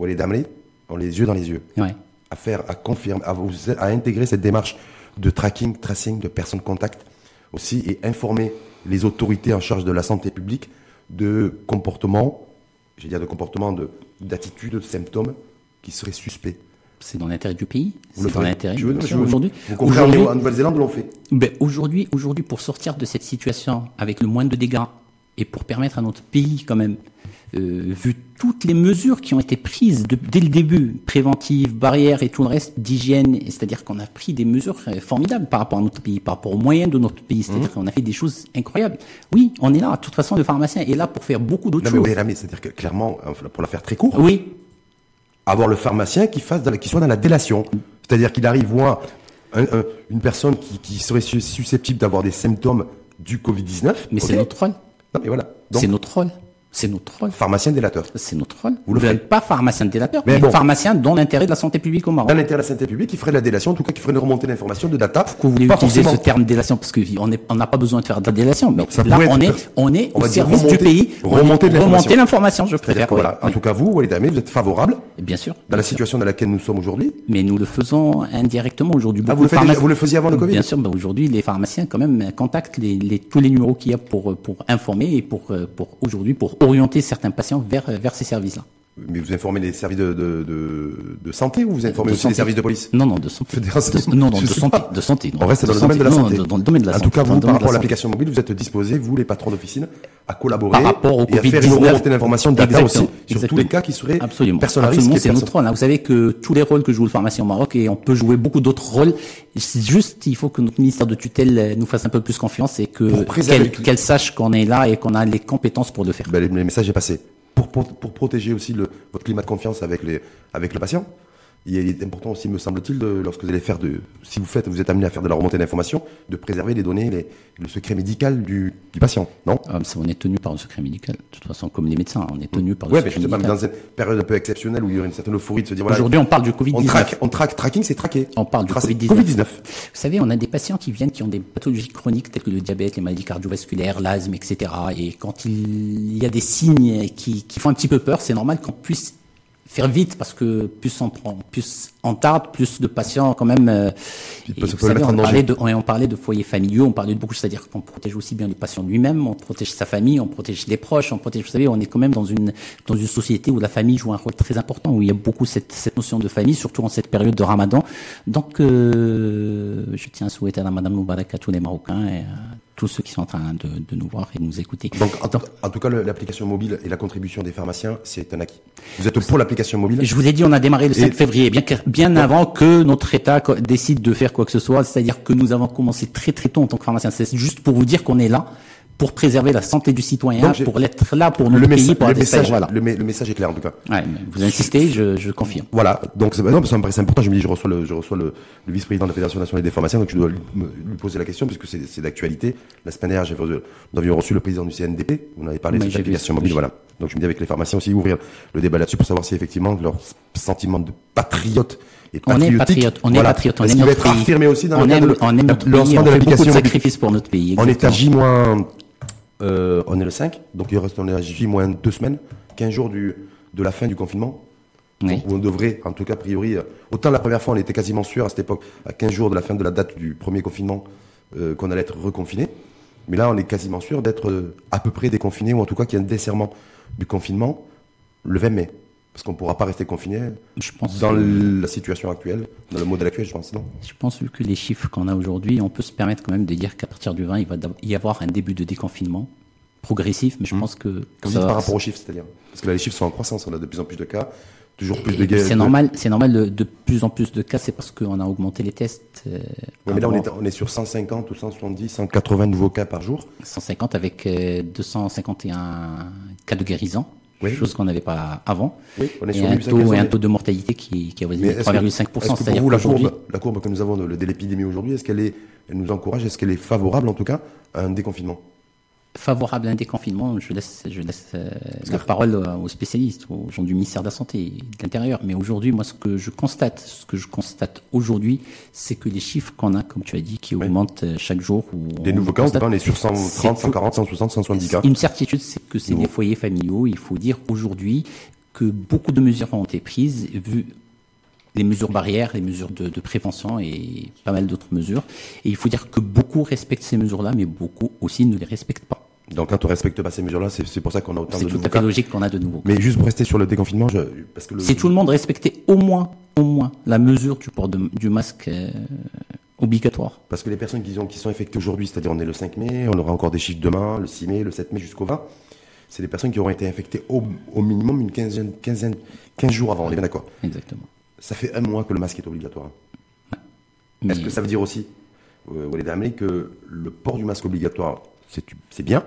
ou les dames, les yeux dans les yeux, Ouais. À faire, à confirmer, à, vous, à intégrer cette démarche de tracking, tracing de personnes contact aussi et informer les autorités en charge de la santé publique de comportements, j'ai dire de comportements, de, d'attitudes, de symptômes qui seraient suspects. C'est dans l'intérêt du pays? Vous C'est dans l'intérêt. Aujourd'hui, aujourd'hui, en Nouvelle-Zélande l'ont fait. ben, aujourd'hui, aujourd'hui, pour sortir de cette situation avec le moins de dégâts et pour permettre à notre pays, quand même, vu toutes les mesures qui ont été prises de- dès le début, préventives, barrières et tout le reste, d'hygiène, c'est-à-dire qu'on a pris des mesures euh, formidables par rapport à notre pays, par rapport aux moyens de notre pays, c'est-à-dire Mmh. qu'on a fait des choses incroyables. Oui, on est là. De toute façon, le pharmacien est là pour faire beaucoup d'autres mais, choses. oui, là, mais c'est-à-dire que clairement, pour la faire très court, Oui, avoir le pharmacien qui fasse, qui soit dans la délation. C'est-à-dire qu'il arrive voir un- un- une personne qui, qui serait su- susceptible d'avoir des symptômes du Covid-19. mais c'est notre rôle. Non, mais voilà. Donc, C'est notre rôle. C'est notre rôle. pharmacien délateur. C'est notre rôle. Vous le Vous faites. pas pharmacien délateur, Mais mais, bon. pharmacien dans l'intérêt de la santé publique au Maroc. Dans l'intérêt de la santé publique, qui ferait de la délation, en tout cas, qui ferait une remontée d'informations, de data. Pourquoi vous voulez Pas utiliser forcément. ce terme délation? Parce qu'on on n'a pas besoin de faire de la délation. Mais ça là, on être- est, on est on au service remonter- du pays. Remonter de l'information. remonter l'information, je préfère. que, voilà. En tout cas, vous, Walid Ahmed, vous êtes favorable Bien sûr. dans la situation dans laquelle nous sommes aujourd'hui. Mais nous le faisons indirectement aujourd'hui. Ah, vous le, de vous faisiez avant le Covid Bien sûr, bah, aujourd'hui, les pharmaciens, quand même, contactent les, les- tous les numéros qu'il y a pour, pour informer et pour, euh, pour aujourd'hui, pour orienter certains patients vers, vers ces services-là. Mais vous informez les services de, de, de, de santé ou vous informez De aussi santé. les services de police? Non, non, de santé. De- non, non, de santé. De santé. non. On reste dans le domaine de la santé. Dans, dans le domaine de la en tout cas, vous, par rapport à l'application mobile, vous êtes disposés, vous, les patrons d'officine, à collaborer Par rapport au et à faire une Covid-19. remontée d'informations de data aussi sur tous les cas qui seraient Absolument. Absolument, c'est notre rôle. hein. Vous savez que tous les rôles que joue le pharmacien au Maroc et on peut jouer beaucoup d'autres rôles. C'est juste, il faut que notre ministère de tutelle euh, nous fasse un peu plus confiance et que qu'elle le- qu'elle sache qu'on est là et qu'on a les compétences pour le faire. Ben, le message est passé. Pour, protéger aussi votre climat de confiance avec, les, avec le patient, il est- il est important aussi, me semble-t-il, lorsque vous allez faire de, si vous faites, vous êtes amené à faire de la remontée d'informations, de préserver les données, les, le secret médical du, du patient, non? Ah, ça, on est tenu par le secret médical. De toute façon, comme les médecins, on est tenu par le Ouais, mais médical. dans une période un peu exceptionnelle où il y aurait une certaine euphorie de se dire voilà, Aujourd'hui, on parle du on Covid-19. traque, on traque, tracking, c'est traquer. On parle du Covid-19. Covid-19. Vous savez, on a des patients qui viennent qui ont des pathologies chroniques telles que le diabète, les maladies cardiovasculaires, l'asthme, etc. Et quand il y a des signes qui, qui font un petit peu peur, c'est normal qu'on puisse faire vite parce que plus on prend, plus on tarde, plus de patients quand même. euh, et vous savez, on, parlait de, on, on parlait de foyers familiaux, on parlait de beaucoup, c'est-à-dire qu'on protège aussi bien le patient lui-même, on protège sa famille, on protège les proches, on protège. Vous savez, on est quand même dans une dans une société où la famille joue un rôle très important, où il y a beaucoup cette cette notion de famille, surtout en cette période de Ramadan. Donc, euh, je tiens à souhaiter à la Madame Moubarak à tous les Marocains et à tous ceux qui sont en train de, de nous voir et de nous écouter. Donc, en, tout- en tout cas, l'application mobile et la contribution des pharmaciens, c'est un acquis. Vous êtes pour l'application mobile? Je vous ai dit, on a démarré le 5 Et- février, bien, bien avant que notre État décide de faire quoi que ce soit. C'est-à-dire que nous avons commencé très très tôt en tant que pharmacien. C'est juste pour vous dire qu'on est là pour préserver la santé du citoyen, Donc, pour être là pour le, notre messa- pays, pour le message, voilà. le, me- le message est clair en tout cas. Ouais, vous insistez, je, je confirme. Voilà, donc non, parce que ça me paraissait important. Je me dis, je reçois le, je reçois le, le vice-président de la Fédération nationale des pharmaciens, donc je dois lui, poser la question puisque c'est c'est d'actualité. La semaine dernière, nous avions reçu le président du CNDP. On avait parlé de cette application mobile, voilà. Donc je me dis avec les pharmaciens aussi ouvrir le débat là-dessus pour savoir si effectivement leur sentiment de patriote et On est patriote, on est patriote, on va notre pays. affirmé aussi dans on le aime, de on aime notre le pays, on de fait beaucoup de sacrifices pour notre pays. On est à exactement. J moins, euh, on est le 5, donc il reste on est à J moins deux semaines, 15 jours du, de la fin du confinement. Oui. Où on devrait, en tout cas, a priori, euh, autant la première fois, on était quasiment sûr à cette époque, à 15 jours de la fin de la date du premier confinement, euh, qu'on allait être reconfiné. Mais là, on est quasiment sûr d'être euh, à peu près déconfiné, ou en tout cas qu'il y a un desserrement du confinement le 20 mai. Parce qu'on ne pourra pas rester confiné Je pense dans que- la situation actuelle, dans le modèle actuel, je pense, non? Je pense vu que les chiffres qu'on a aujourd'hui, on peut se permettre quand même de dire qu'à partir du 20, il va y avoir un début de déconfinement progressif, mais je pense que Comme ça dites va- par rapport aux chiffres, c'est-à-dire. Parce que là, les chiffres sont en croissance, on a de plus en plus de cas, toujours plus de guerres. c'est normal, c'est normal de, de plus en plus de cas, c'est parce qu'on a augmenté les tests. euh, mais là, on est, on est sur 150 ou 170, 180 nouveaux cas par jour. 150 avec euh, 251 cas de guérison, Oui. chose qu'on n'avait pas avant. Oui, on est et sur un 800 taux, et un taux de mortalité qui, qui a Mais avoisiné est-ce que- 3,5%. est-ce que pour C'est-à-dire vous, la courbe, la courbe que nous avons de, de l'épidémie aujourd'hui, est-ce qu'elle est, elle nous encourage, est-ce qu'elle est favorable en tout cas à un déconfinement? Favorable à un déconfinement, je laisse, je laisse euh, la parole euh, aux spécialistes, aux gens du ministère de la Santé et de l'Intérieur. Mais aujourd'hui, moi, ce que je constate, ce que je constate aujourd'hui, c'est que les chiffres qu'on a, comme tu as dit, qui augmentent euh, chaque jour. Où Des nouveaux cas, on est sur 130, C'est- 140, 160, 170 cas. Une certitude, c'est que c'est des foyers familiaux. Il faut dire aujourd'hui que beaucoup de mesures ont été prises, vu les mesures barrières, les mesures de, de prévention et pas mal d'autres mesures. Et il faut dire que beaucoup respectent ces mesures-là, mais beaucoup aussi ne les respectent pas. Donc quand on respecte pas ces mesures-là, c'est c'est pour ça qu'on a autant C'est de tout nouveaux à fait cas. logique qu'on a de nouveau. Mais juste pour rester sur le déconfinement, je, parce que le, Si tout le monde respectait au moins, au moins, la mesure du port de- du masque euh, obligatoire. Parce que les personnes qui, ont, qui sont infectées aujourd'hui, c'est-à-dire on est le 5 mai, on aura encore des chiffres demain, le 6 mai, le 7 mai jusqu'au 20, c'est des personnes qui auront été infectées au, au minimum une quinzaine, quinzaine, 15 jours avant, on est bien d'accord. Exactement. Ça fait un mois que le masque est obligatoire. Mais Est-ce que ça veut dire aussi, euh, que le port du masque obligatoire, c'est bien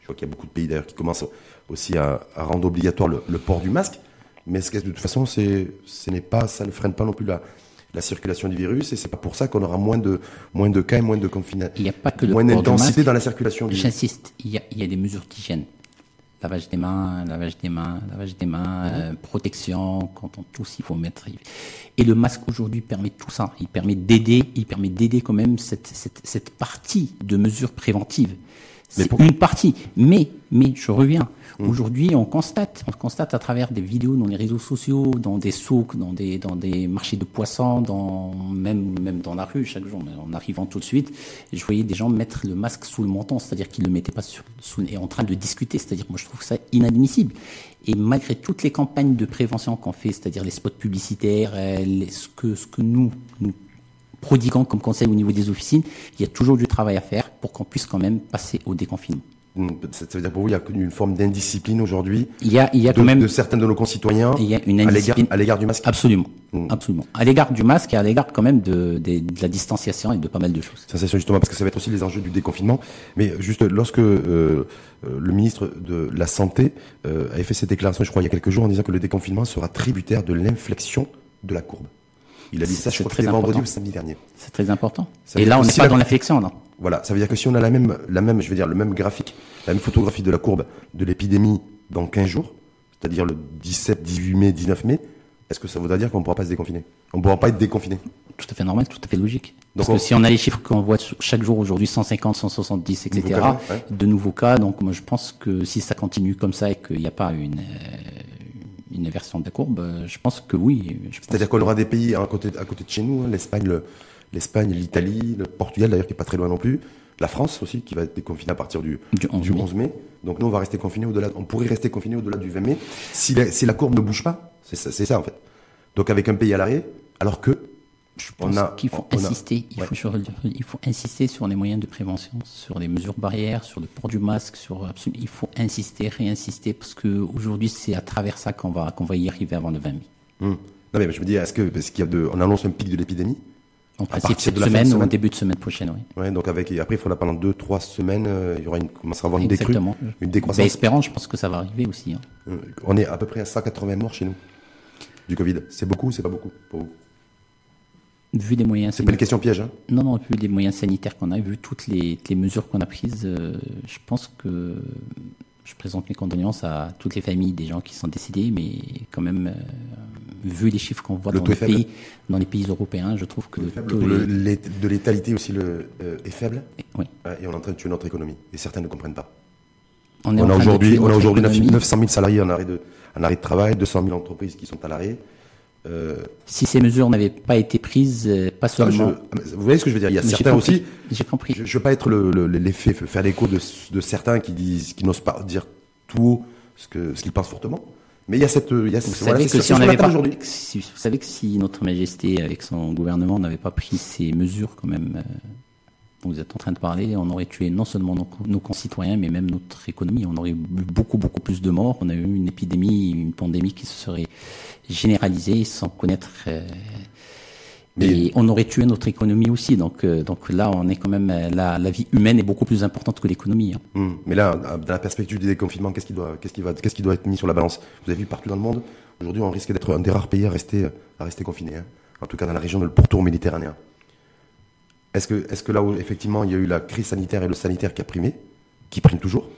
Je vois qu'il y a beaucoup de pays d'ailleurs qui commencent aussi à, à rendre obligatoire le, le port du masque, mais que de toute façon, ce n'est pas, ça ne freine pas non plus la, la circulation du virus, et c'est pas pour ça qu'on aura moins de, moins de cas et moins de confinement, il n'y a pas que le moins d'intensité dans la circulation du virus. J'insiste, il y, a, il y a des mesures d'hygiène. Lavage des mains, lavage des mains, lavage des mains, euh, protection, quand on tousse, il faut mettre. Et le masque aujourd'hui permet tout ça. Il permet d'aider, il permet d'aider quand même cette, cette, cette partie de mesures préventives. C'est pour- une partie. Mais, mais je reviens. Aujourd'hui, on constate, on constate à travers des vidéos dans les réseaux sociaux, dans des souks, dans des, dans des marchés de poissons, dans, même, même dans la rue chaque jour, en arrivant tout de suite, je voyais des gens mettre le masque sous le menton, c'est-à-dire qu'ils ne le mettaient pas sur, sous, et en train de discuter, c'est-à-dire moi je trouve ça inadmissible. Et malgré toutes les campagnes de prévention qu'on fait, c'est-à-dire les spots publicitaires, euh, les- ce que, ce que nous, nous prodiguons comme conseil au niveau des officines, il y a toujours du travail à faire pour qu'on puisse quand même passer au déconfinement. Ça veut dire pour vous, il y a une forme d'indiscipline aujourd'hui Il y a, il y a de, quand même de certains de nos concitoyens il y a une indiscipline. à l'égard du masque. Absolument, Mm. absolument. À l'égard du masque et à l'égard quand même de, de, de la distanciation et de pas mal de choses. Sensation justement parce que ça va être aussi les enjeux du déconfinement. Mais juste lorsque euh, euh, le ministre de la Santé euh, avait fait cette déclaration, je crois, il y a quelques jours, en disant que le déconfinement sera tributaire de l'inflexion de la courbe. Il a dit ça, je crois que très c'était vendredi ou samedi dernier. C'est très important. Et là, on n'est pas la- dans l'inflexion, là. Voilà, ça veut dire que si on a la même, la même, je veux dire, le même graphique, la même photographie de la courbe de l'épidémie dans 15 jours, c'est-à-dire le 17, 18 mai, 19 mai, est-ce que ça voudra dire qu'on ne pourra pas se déconfiner? On ne pourra pas être déconfiné. Tout à fait normal, tout à fait logique. Donc Parce on- que si on a les chiffres qu'on voit chaque jour aujourd'hui, 150, 170, etc., Nouveaux cas, ouais. de nouveaux cas, donc moi je pense que si ça continue comme ça et qu'il n'y a pas une, euh, une inversion de la courbe, euh, je pense que oui. C'est-à-dire qu'on aura des pays à côté, à côté de chez nous, hein, l'Espagne, le- l'Espagne, l'Italie, le Portugal d'ailleurs qui est pas très loin non plus, la France aussi qui va être déconfinée à partir du, Du 11 mai. mai. Donc nous on va rester confinés au-delà, on pourrait rester confinés au-delà du 20 mai si la, si la courbe ne bouge pas. C'est ça, c'est ça en fait. Donc avec un pays à l'arrêt, alors que Je pense a- qu'il faut on a- insister, il, faut sur- il faut insister sur les moyens de prévention, sur les mesures barrières, sur le port du masque, sur il faut insister, réinsister, parce que aujourd'hui c'est à travers ça qu'on va qu'on va y arriver avant le 20 mai. Hum. Non mais je me dis, est-ce que parce qu'il y a de, on annonce un pic de l'épidémie? En principe cette de de semaine ou en semaine. début de semaine prochaine, oui. Ouais, donc avec après il faudra pendant deux trois semaines, euh, il y aura une commencera à avoir une décrue, une Ben, décroissance. espérant, je pense que ça va arriver aussi. hein. Euh, On est à peu près à 180 morts chez nous du Covid. C'est beaucoup, ou c'est pas beaucoup pour vous? Vu les moyens C'est pas une question piège, hein. non, non, vu les moyens sanitaires qu'on a, vu toutes les, les mesures qu'on a prises, euh, je pense que je présente mes condoléances à toutes les familles des gens qui sont décédés, mais quand même, euh, vu les chiffres qu'on voit Le dans les pays, dans les pays européens, je trouve que le, Le taux est- de lé- de létalité aussi le, euh, est faible oui. et on est en train de tuer notre économie. Et certains ne comprennent pas. On, est On en a aujourd'hui on a notre aujourd'hui économie. 900 000 salariés en arrêt de, en arrêt de travail, 200 000 entreprises qui sont à l'arrêt. Euh, Si ces mesures n'avaient pas été prises, euh, pas je- seulement. vous voyez ce que je veux dire Il y a Mais certains aussi. J'ai compris. Je ne veux pas être le- le- l'effet, faire l'écho de, de certains qui disent, qui n'osent pas dire tout haut ce que ce qu'ils pensent fortement. Mais il y a cette, il y a Vous savez que si on qu'on n'avait attend pas, aujourd'hui. si- vous savez que si notre Majesté avec son gouvernement n'avait pas pris ces mesures quand même euh, vous êtes en train de parler, on aurait tué non seulement nos, nos concitoyens, mais même notre économie. On aurait eu beaucoup beaucoup plus de morts. On a eu une épidémie, une pandémie qui se serait généralisée sans connaître. euh, et on aurait tué notre économie aussi. Donc, euh, donc là, on est quand même euh, la, la vie humaine est beaucoup plus importante que l'économie. hein. Hum, Mais là, dans la perspective du déconfinement, qu'est-ce qui doit, qu'est-ce qui va, qu'est-ce qui doit être mis sur la balance? Vous avez vu partout dans le monde, aujourd'hui, on risque d'être un des rares pays à rester, à rester confiné. hein. En tout cas, dans la région de le pourtour méditerranéen. Est-ce que, là où effectivement il y a eu la crise sanitaire et le sanitaire qui a primé, qui prime toujours,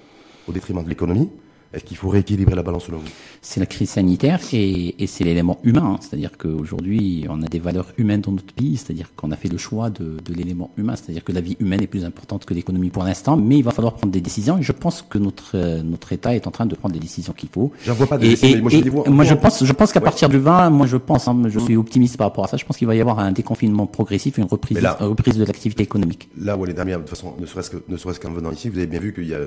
au détriment de l'économie, est-ce qu'il faut rééquilibrer la balance selon vous? C'est la crise sanitaire et, et c'est l'élément humain. hein. C'est-à-dire qu'aujourd'hui, on a des valeurs humaines dans notre pays. C'est-à-dire qu'on a fait le choix de, de l'élément humain. C'est-à-dire que la vie humaine est plus importante que l'économie pour l'instant. Mais il va falloir prendre des décisions. Et je pense que notre, euh, notre État est en train de prendre les décisions qu'il faut. J'en vois pas de Et, décision, et- mais moi, je vois- moi, je pense, je pense qu'à Ouais. partir du 20, moi je pense, hein, je suis optimiste par rapport à ça. Je pense qu'il va y avoir un déconfinement progressif, une reprise, là- une reprise de l'activité économique. Là où elle est dernière, de toute façon, ne serait-ce que, ne serait-ce qu'en venant ici, vous avez bien vu qu'il y a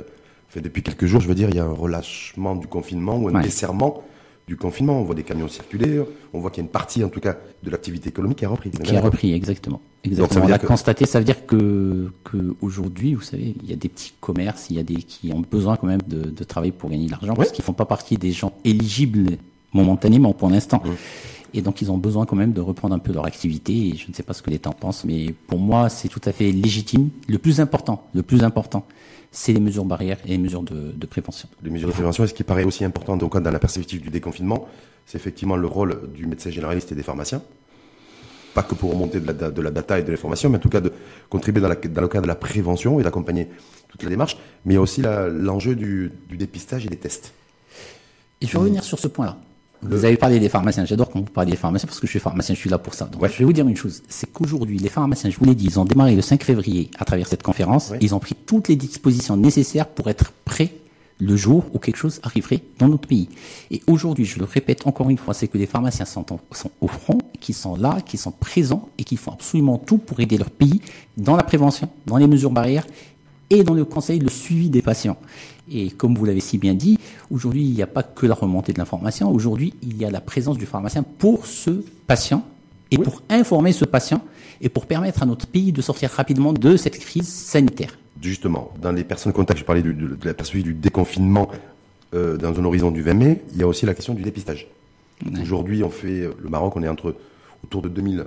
Enfin, depuis quelques jours, je veux dire, il y a un relâchement du confinement ou un Ouais. desserrement du confinement. On voit des camions circuler, on voit qu'il y a une partie, en tout cas, de l'activité économique qui a repris. qui a repris exactement. ça Exactement. veut On dire a que- constaté, ça veut dire que, que aujourd'hui, vous savez, il y a des petits commerces, il y a des qui ont besoin quand même de, de travailler pour gagner de l'argent parce qu'ils font pas partie des gens éligibles momentanément pour l'instant. Et donc ils ont besoin quand même de reprendre un peu leur activité. Et je ne sais pas ce que l'État en pense, mais pour moi c'est tout à fait légitime. Le plus important, le plus important, c'est les mesures barrières et les mesures de, de prévention. Les mesures de prévention, et ce qui paraît aussi important donc, dans la perspective du déconfinement, c'est effectivement le rôle du médecin généraliste et des pharmaciens. Pas que pour remonter de la, de la data et de l'information, mais en tout cas de contribuer dans, la- dans le cadre de la prévention et d'accompagner toute la démarche. Mais il y a aussi l'enjeu du, du dépistage et des tests. Et je vais revenir sur ce point-là. Vous avez parlé des pharmaciens. J'adore quand vous parlez des pharmaciens parce que je suis pharmacien, je suis là pour ça. Donc, Ouais. je vais vous dire une chose. C'est qu'aujourd'hui, les pharmaciens, je vous l'ai dit, ils ont démarré le 5 février à travers cette conférence. Ouais. Ils ont pris toutes les dispositions nécessaires pour être prêts le jour où quelque chose arriverait dans notre pays. Et aujourd'hui, je le répète encore une fois, c'est que les pharmaciens sont, en- sont au front, qui sont là, qui sont présents et qui font absolument tout pour aider leur pays dans la prévention, dans les mesures barrières et dans le conseil, le suivi des patients. Et comme vous l'avez si bien dit, aujourd'hui, il n'y a pas que la remontée de l'information. Aujourd'hui, il y a la présence du pharmacien pour ce patient et pour informer ce patient et pour permettre à notre pays de sortir rapidement de cette crise sanitaire. Justement, dans les personnes contacts, je parlais du- de, de la perspective du déconfinement euh, dans un horizon du 20 mai, il y a aussi la question du dépistage. Aujourd'hui, on fait, euh, le Maroc, on est entre autour de 2000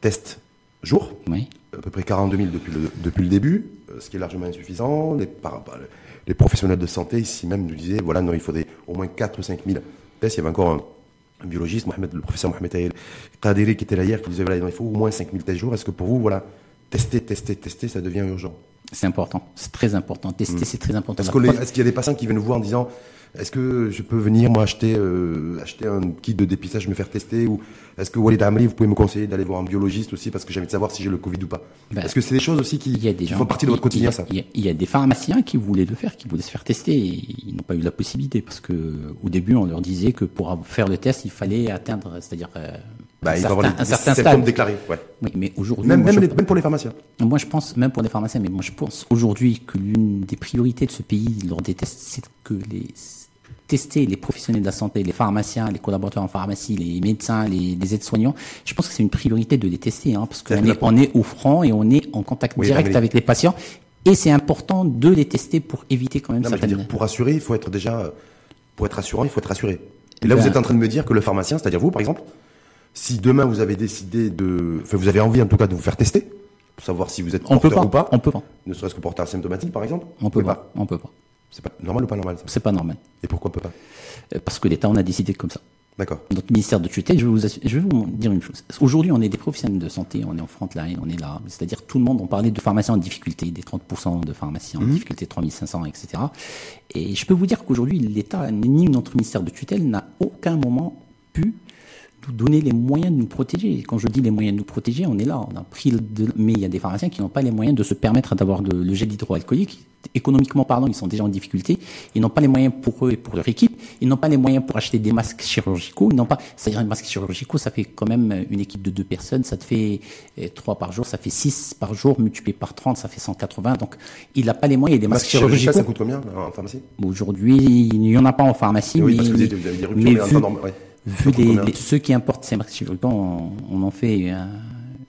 tests jour, Oui. À peu près 42 000 depuis le, depuis le début, euh, ce qui est largement insuffisant. Les, par- par- les professionnels de santé ici même nous disaient, voilà, non, il faudrait au moins 4 ou 5 000 tests. Il y avait encore un, un biologiste, Mohamed, le professeur Mohamed El Qadiri, qui était là hier, qui disait, voilà, non, il faut au moins 5 000 tests jour. Est-ce que pour vous, voilà, tester, tester, tester, ça devient urgent? C'est important. C'est très important. Tester, c'est très important. Est-ce qu'il y a des patients qui viennent nous voir en disant est-ce que je peux venir moi acheter euh, acheter un kit de dépistage, me faire tester ou est-ce que Walid Amri vous pouvez me conseiller d'aller voir un biologiste aussi parce que j'ai envie de savoir si j'ai le Covid ou pas? Ben, est-ce que c'est des choses aussi qui, Il y a des qui gens font partie de votre quotidien a- ça il y, a, il y a des pharmaciens qui voulaient le faire, qui voulaient se faire tester. Et ils n'ont pas eu la possibilité parce que au début, on leur disait que pour faire le test, il fallait atteindre, c'est-à-dire euh, Bah, un, il certain, un certain stade. déclarés. Ouais. Oui, mais aujourd'hui, Même, même pour les pharmaciens. moi, je pense, même pour les pharmaciens, mais moi, je pense aujourd'hui que l'une des priorités de ce pays lors des tests, c'est que les tester les professionnels de la santé, les pharmaciens, les collaborateurs en pharmacie, les médecins, les, les aides-soignants. Je pense que c'est une priorité de les tester, hein, parce qu'on est, on au front et on est en contact Oui, direct avec les patients. Et c'est important de les tester pour éviter quand même Non, certaines. dire, pour assurer, il faut être déjà pour être assurant, il faut être assuré. Et là, Ben- vous êtes en train de me dire que le pharmacien, c'est-à-dire vous, par exemple, si demain vous avez décidé de, enfin, vous avez envie en tout cas de vous faire tester pour savoir si vous êtes on peut pas, ou pas, on peut pas, ne serait-ce que porteur symptomatique, par exemple, on peut pouvez pas, on peut pas. C'est pas normal ou pas normal C'est pas normal. Et pourquoi on peut pas Euh, Parce que l'État en a décidé comme ça. D'accord. notre ministère de tutelle, je vais vous, assu- je vais vous dire une chose. Aujourd'hui, on est des professionnels de santé, on est en front line, on est là. C'est-à-dire, tout le monde, on parlait de pharmaciens en difficulté, des 30% de pharmaciens en difficulté, 3500, etc. Et je peux vous dire qu'aujourd'hui, l'État, ni notre ministère de tutelle, n'a aucun moment pu nous donner les moyens de nous protéger. Quand je dis les moyens de nous protéger, on est là, on a pris le, de- mais il y a des pharmaciens qui n'ont pas les moyens de se permettre d'avoir de- le gel hydroalcoolique. Économiquement parlant, ils sont déjà en difficulté. Ils n'ont pas les moyens pour eux et pour leur équipe. Ils n'ont pas les moyens pour acheter des masques chirurgicaux. Ils n'ont pas, c'est-à-dire, un masque chirurgicaux, ça fait quand même une équipe de deux personnes. Ça te fait euh, trois par jour, ça fait six par jour, multiplié par 30, ça fait 180. Donc, il n'a pas les moyens. Et des masques chirurgicaux. ça coûte combien en pharmacie? Aujourd'hui, il n'y en a pas en pharmacie. Oui, mais, parce que vous avez- vous avez des ruptures, mais vu-. Vu les, ceux qui importent ces marques chirurgicales, on, on en fait euh,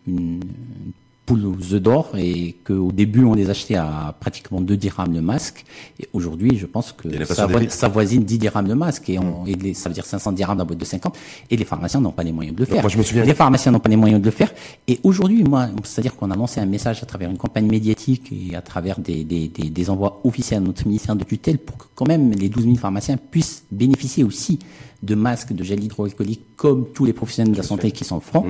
une, une poule aux œufs d'or et qu'au début on les achetait à pratiquement 2 dirhams le masque. Et aujourd'hui je pense que ça, vo- ça voisine 10 dirhams le masque et, on, et les- ça veut dire 500 dirhams la boîte de 50 et les pharmaciens n'ont pas les moyens de le faire. moi, je me souviens- Les pharmaciens n'ont pas les moyens de le faire. Et aujourd'hui moi c'est-à-dire qu'on a lancé un message à travers une campagne médiatique et à travers des, des, des, des envois officiels à notre ministère de tutelle pour que quand même les 12 000 pharmaciens puissent bénéficier aussi de masques, de gel hydroalcoolique, comme tous les professionnels de la santé qui sont francs.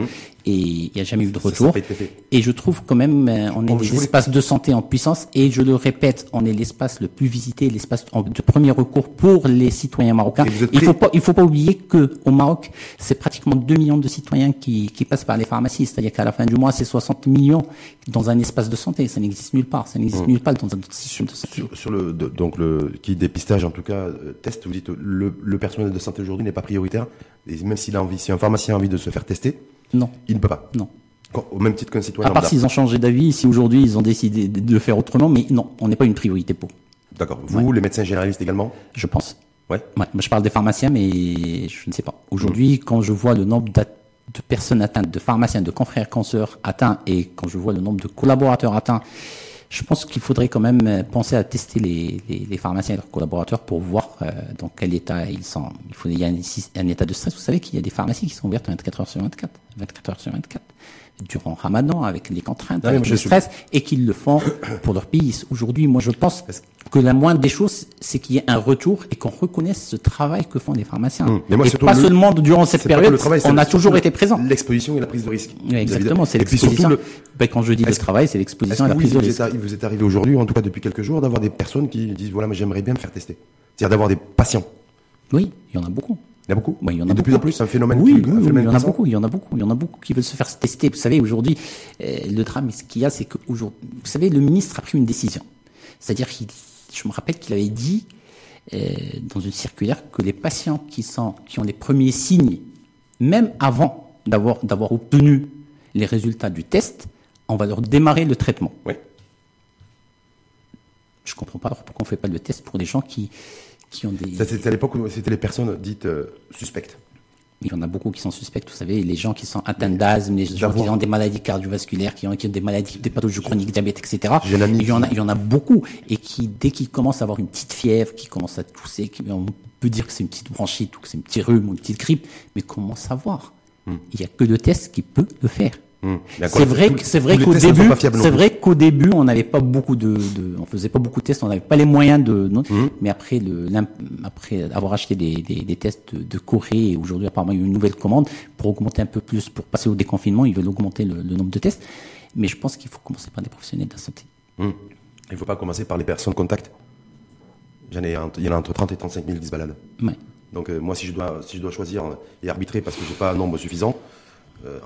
Et il n'y a jamais eu de Ça, ça retour. fait. Et je trouve quand même, euh, on est Bon, des voulais- espaces de santé en puissance. Et je le répète, on est l'espace le plus visité, l'espace de premier recours pour les citoyens marocains. Il faut pas, il faut pas oublier que au Maroc, c'est pratiquement 2 millions de citoyens qui, qui passent par les pharmacies. C'est-à-dire qu'à la fin du mois, c'est 60 millions dans un espace de santé. Ça n'existe nulle part. Ça n'existe nulle part dans un autre système de santé. Sur, sur le donc le qui dépistage en tout cas euh, test, vous dites le, le personnel de santé aujourd'hui n'est pas prioritaire et même s'il a envie, si un pharmacien a envie de se faire tester, Non, il ne peut pas. non. Au même titre qu'un citoyen À part s'ils ont changé d'avis, si aujourd'hui ils ont décidé de faire autrement, mais non, on n'est pas une priorité pour. D'accord. Vous, les médecins généralistes également Je pense. Ouais. ouais. Je parle des pharmaciens, mais je ne sais pas. Aujourd'hui, mmh. quand je vois le nombre de personnes atteintes, de pharmaciens, de confrères consoeurs atteints, et quand je vois le nombre de collaborateurs atteints, je pense qu'il faudrait quand même penser à tester les, pharmaciens et leurs collaborateurs pour voir euh, dans quel état ils sont. Il, faut, il y a un, un état de stress. Vous savez qu'il y a des pharmacies qui sont ouvertes 24 heures sur 24, 24 heures sur 24 durant Ramadan avec les contraintes, avec le stress, et qu'ils le font pour leur pays. Aujourd'hui, moi, je pense que la moindre des choses, c'est qu'il y ait un retour et qu'on reconnaisse ce travail que font les pharmaciens. Hum. Mais moi, et pas seulement durant cette période, travail, on a toujours été présent. L'exposition et la prise de risque. Oui, exactement, c'est l'exposition. Le... Ben, quand je dis le travail, c'est l'exposition et la prise de risque. Il vous est arrivé aujourd'hui, en tout cas depuis quelques jours, d'avoir des personnes qui disent, voilà, mais j'aimerais bien me faire tester. C'est-à-dire d'avoir des patients. Oui, il y en a beaucoup. Il y en a beaucoup. il y en a de plus en plus, un phénomène. Oui, oui, il y en a beaucoup. Il y en a beaucoup. Il y en a beaucoup qui veulent se faire tester. Vous savez, aujourd'hui, euh, le drame, ce qu'il y a, c'est que aujourd'hui, vous savez, le ministre a pris une décision. C'est-à-dire qu'il, je me rappelle qu'il avait dit euh, dans une circulaire que les patients qui sont, qui ont les premiers signes, même avant d'avoir d'avoir obtenu les résultats du test, on va leur démarrer le traitement. Oui. Je comprends pas pourquoi on fait pas le test pour des gens qui qui ont des. C'était à l'époque où c'était les personnes dites euh, suspectes. Il y en a beaucoup qui sont suspects, vous savez, les gens qui sont atteints d'asthme, les gens qui ont des maladies cardiovasculaires, qui ont, qui ont des maladies, des pathologies chroniques, diabète, etc. Il y, en a, il y en a beaucoup. Et qui, dès qu'ils commencent à avoir une petite fièvre, qui commencent à tousser, qui, on peut dire que c'est une petite bronchite ou que c'est une petite rhume ou une petite grippe, mais comment savoir? Hmm. Il n'y a que le test qui peut le faire. Hmm. C'est vrai, c'est vrai qu'au début, c'est vrai qu'au début, on n'avait pas beaucoup de, de, on faisait pas beaucoup de tests, on n'avait pas les moyens de, hmm. mais après le, après avoir acheté des, des, des tests de, Corée, et aujourd'hui apparemment il y a une nouvelle commande pour augmenter un peu plus, pour passer au déconfinement, ils veulent augmenter le, nombre de tests. Mais je pense qu'il faut commencer par des professionnels de la santé. Hmm. Il ne faut pas commencer par les personnes contact. J'en ai, il y en a entre 30 et 35 000 qui se baladent. Ouais. Donc euh, moi, si je dois, si je dois choisir et arbitrer parce que j'ai pas un nombre suffisant, euh,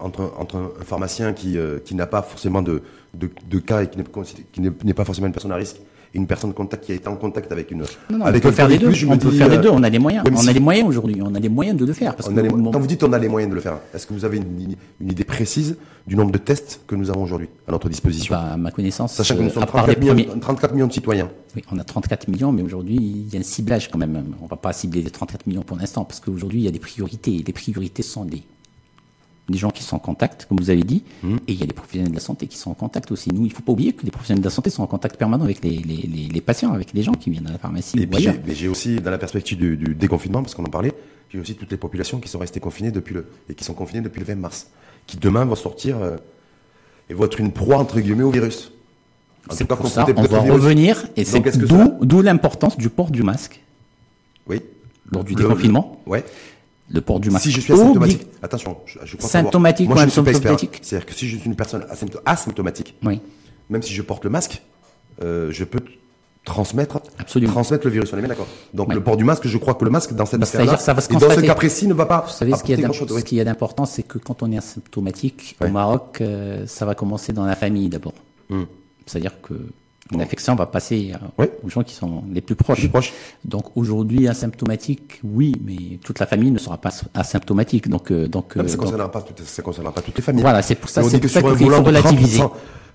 entre, entre un, pharmacien qui, euh, qui n'a pas forcément de, de, de cas et qui n'est pas forcément une personne à risque et une personne contact qui a été en contact avec une non, non, avec on peut faire les deux. on peut faire les deux. On a les moyens. on a les moyens aujourd'hui. On a les moyens de le faire. Parce que Quand vous dites on a les moyens de le faire, est-ce que vous avez une, une, idée précise du nombre de tests que nous avons aujourd'hui à notre disposition? Bah, À ma connaissance, sachant que nous sommes 34, millions, 34 millions de citoyens. Oui, on a 34 millions, mais aujourd'hui il y a un ciblage quand même. On va pas cibler les 34 millions pour l'instant parce qu'aujourd'hui il y a des priorités. Et les priorités sont des des gens qui sont en contact, comme vous avez dit, mmh. et il y a des professionnels de la santé qui sont en contact aussi. Nous, il ne faut pas oublier que les professionnels de la santé sont en contact permanent avec les, les, les, patients, avec les gens qui viennent à la pharmacie. Et puis j'ai aussi, dans la perspective du, du déconfinement, parce qu'on en parlait, j'ai aussi toutes les populations qui sont restées confinées depuis le, et qui sont confinées depuis le 20 mars, qui demain vont sortir euh, et vont être une proie, entre guillemets, au virus. C'est pour ça, on va revenir, et c'est d'où l'importance du port du masque. Oui. Lors du déconfinement. Ouais le port du masque. Si je suis asymptomatique, attention, je, je crois symptomatique Moi, ou asymptomatique. C'est-à-dire que si je suis une personne asymptomatique, oui. même si je porte le masque, euh, je peux transmettre, Absolument. transmettre le virus. On est bien d'accord. Donc le port du masque, je crois que le masque dans cette affaire-là, dans ce cas précis, ne va pas. Vous savez ce qu'il y a Ce qu'il y a d'important, c'est que quand on est asymptomatique au Maroc, euh, ça va commencer dans la famille d'abord. Hmm. C'est-à-dire que une infection va passer aux gens qui sont les plus proches. Donc aujourd'hui asymptomatique, oui, mais toute la famille ne sera pas asymptomatique. Donc euh, donc, ça ne euh, concernera, pas toutes, ça concernera pas toutes les familles. Voilà, c'est pour ça, c'est qu'il faut relativiser.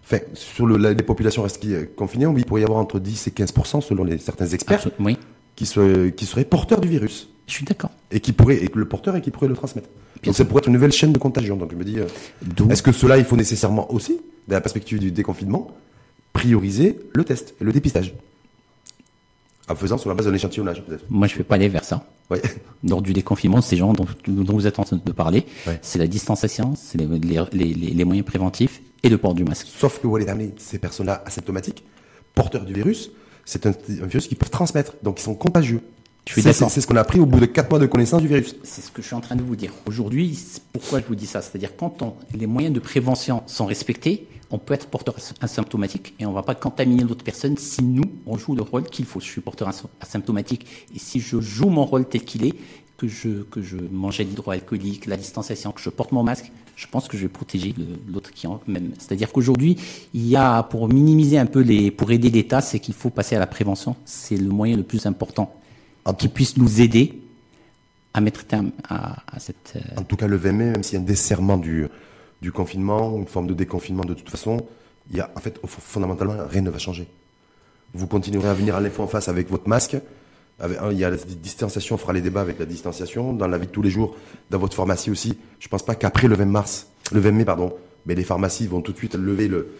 Enfin, sur le, les populations restées confinées, il pourrait y avoir entre 10 et 15% selon les, certains experts oui. qui, seraient, qui seraient porteurs du virus. Je suis d'accord. Et qui pourrait, et le porteur et qui pourrait le transmettre. Donc ça pourrait être une nouvelle chaîne de contagion. Donc je me dis, euh, est-ce que cela, il faut nécessairement aussi, de la perspective du déconfinement, prioriser le test et le dépistage. En faisant sur la base d'un échantillonnage, peut-être. Moi, je ne vais pas aller vers ça. Ouais. Lors du déconfinement, ces gens dont, dont, vous êtes en train de parler, c'est la distanciation, c'est les, les, les, moyens préventifs et le port du masque. Sauf que vous allez amener ces personnes-là asymptomatiques, porteurs du virus, c'est un, un, virus qu'ils peuvent transmettre, donc ils sont contagieux. C'est ce qu'on a appris au bout de 4 mois de connaissance du virus. C'est ce que je suis en train de vous dire. Aujourd'hui, pourquoi je vous dis ça C'est-à-dire quand on, les moyens de prévention sont respectés, on peut être porteur asymptomatique et on ne va pas contaminer d'autres personnes si nous, on joue le rôle qu'il faut. Je suis porteur asymptomatique et si je joue mon rôle tel qu'il est, que je, que je mangeais l'hydroalcoolique, la distanciation, que je porte mon masque, je pense que je vais protéger l'autre qui en même. C'est-à-dire qu'aujourd'hui, il y a, pour minimiser un peu les, pour aider l'État, c'est qu'il faut passer à la prévention. C'est le moyen le plus important qui puisse nous aider à mettre terme à, cette. Euh, en tout cas, le 20 mai, même s'il y a un desserrement du, du confinement, une forme de déconfinement de toute façon, il y a, en fait, fondamentalement, rien ne va changer. Vous continuerez à venir à l'info en face avec votre masque. Hein, il y a la distanciation, on fera les débats avec la distanciation. Dans la vie de tous les jours, dans votre pharmacie aussi. Je pense pas qu'après le 20 mars, le 20 mai, pardon, mais les pharmacies vont tout de suite lever le,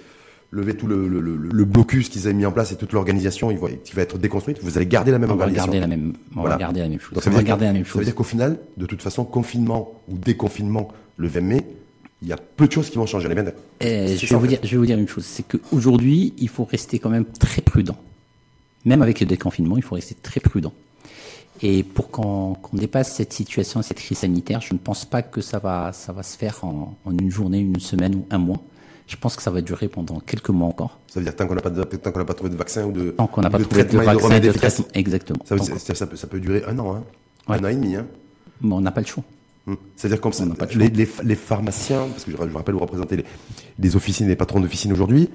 lever tout le, le, le- le blocus qu'ils avaient mis en place et toute l'organisation, il va, qui va être déconstruite. Vous allez garder la même On va organisation. garder la même, on Voilà. va garder la même chose. Donc, ça veut va dire la même Ça veut chose. dire qu'au final, de toute façon, confinement ou déconfinement le 20 mai, il y a peu de choses qui vont changer. Les mêmes- c'est je, vais vous fait. dire, je vais vous dire une chose, c'est qu'aujourd'hui, il faut rester quand même très prudent. Même avec le déconfinement, il faut rester très prudent. Et pour qu'on dépasse cette situation, cette crise sanitaire, je ne pense pas que ça va, ça va se faire en, en une journée, une semaine ou un mois. Je pense que ça va durer pendant quelques mois encore. Ça veut dire tant qu'on n'a pas, de- tant qu'on n'a pas trouvé de vaccin ou de, Tant qu'on n'a pas de trouvé de traitement et de vaccin, de traitement. Exactement. Ça, veut- ça, ça peut, ça peut durer un an, hein. Ouais. un an et demi. Hein. Mais on n'a pas le choix. Hum. C'est-à-dire comme ça, les, les, les pharmaciens, parce que je, je rappelle, vous représentez les, les officines, les patrons d'officines aujourd'hui.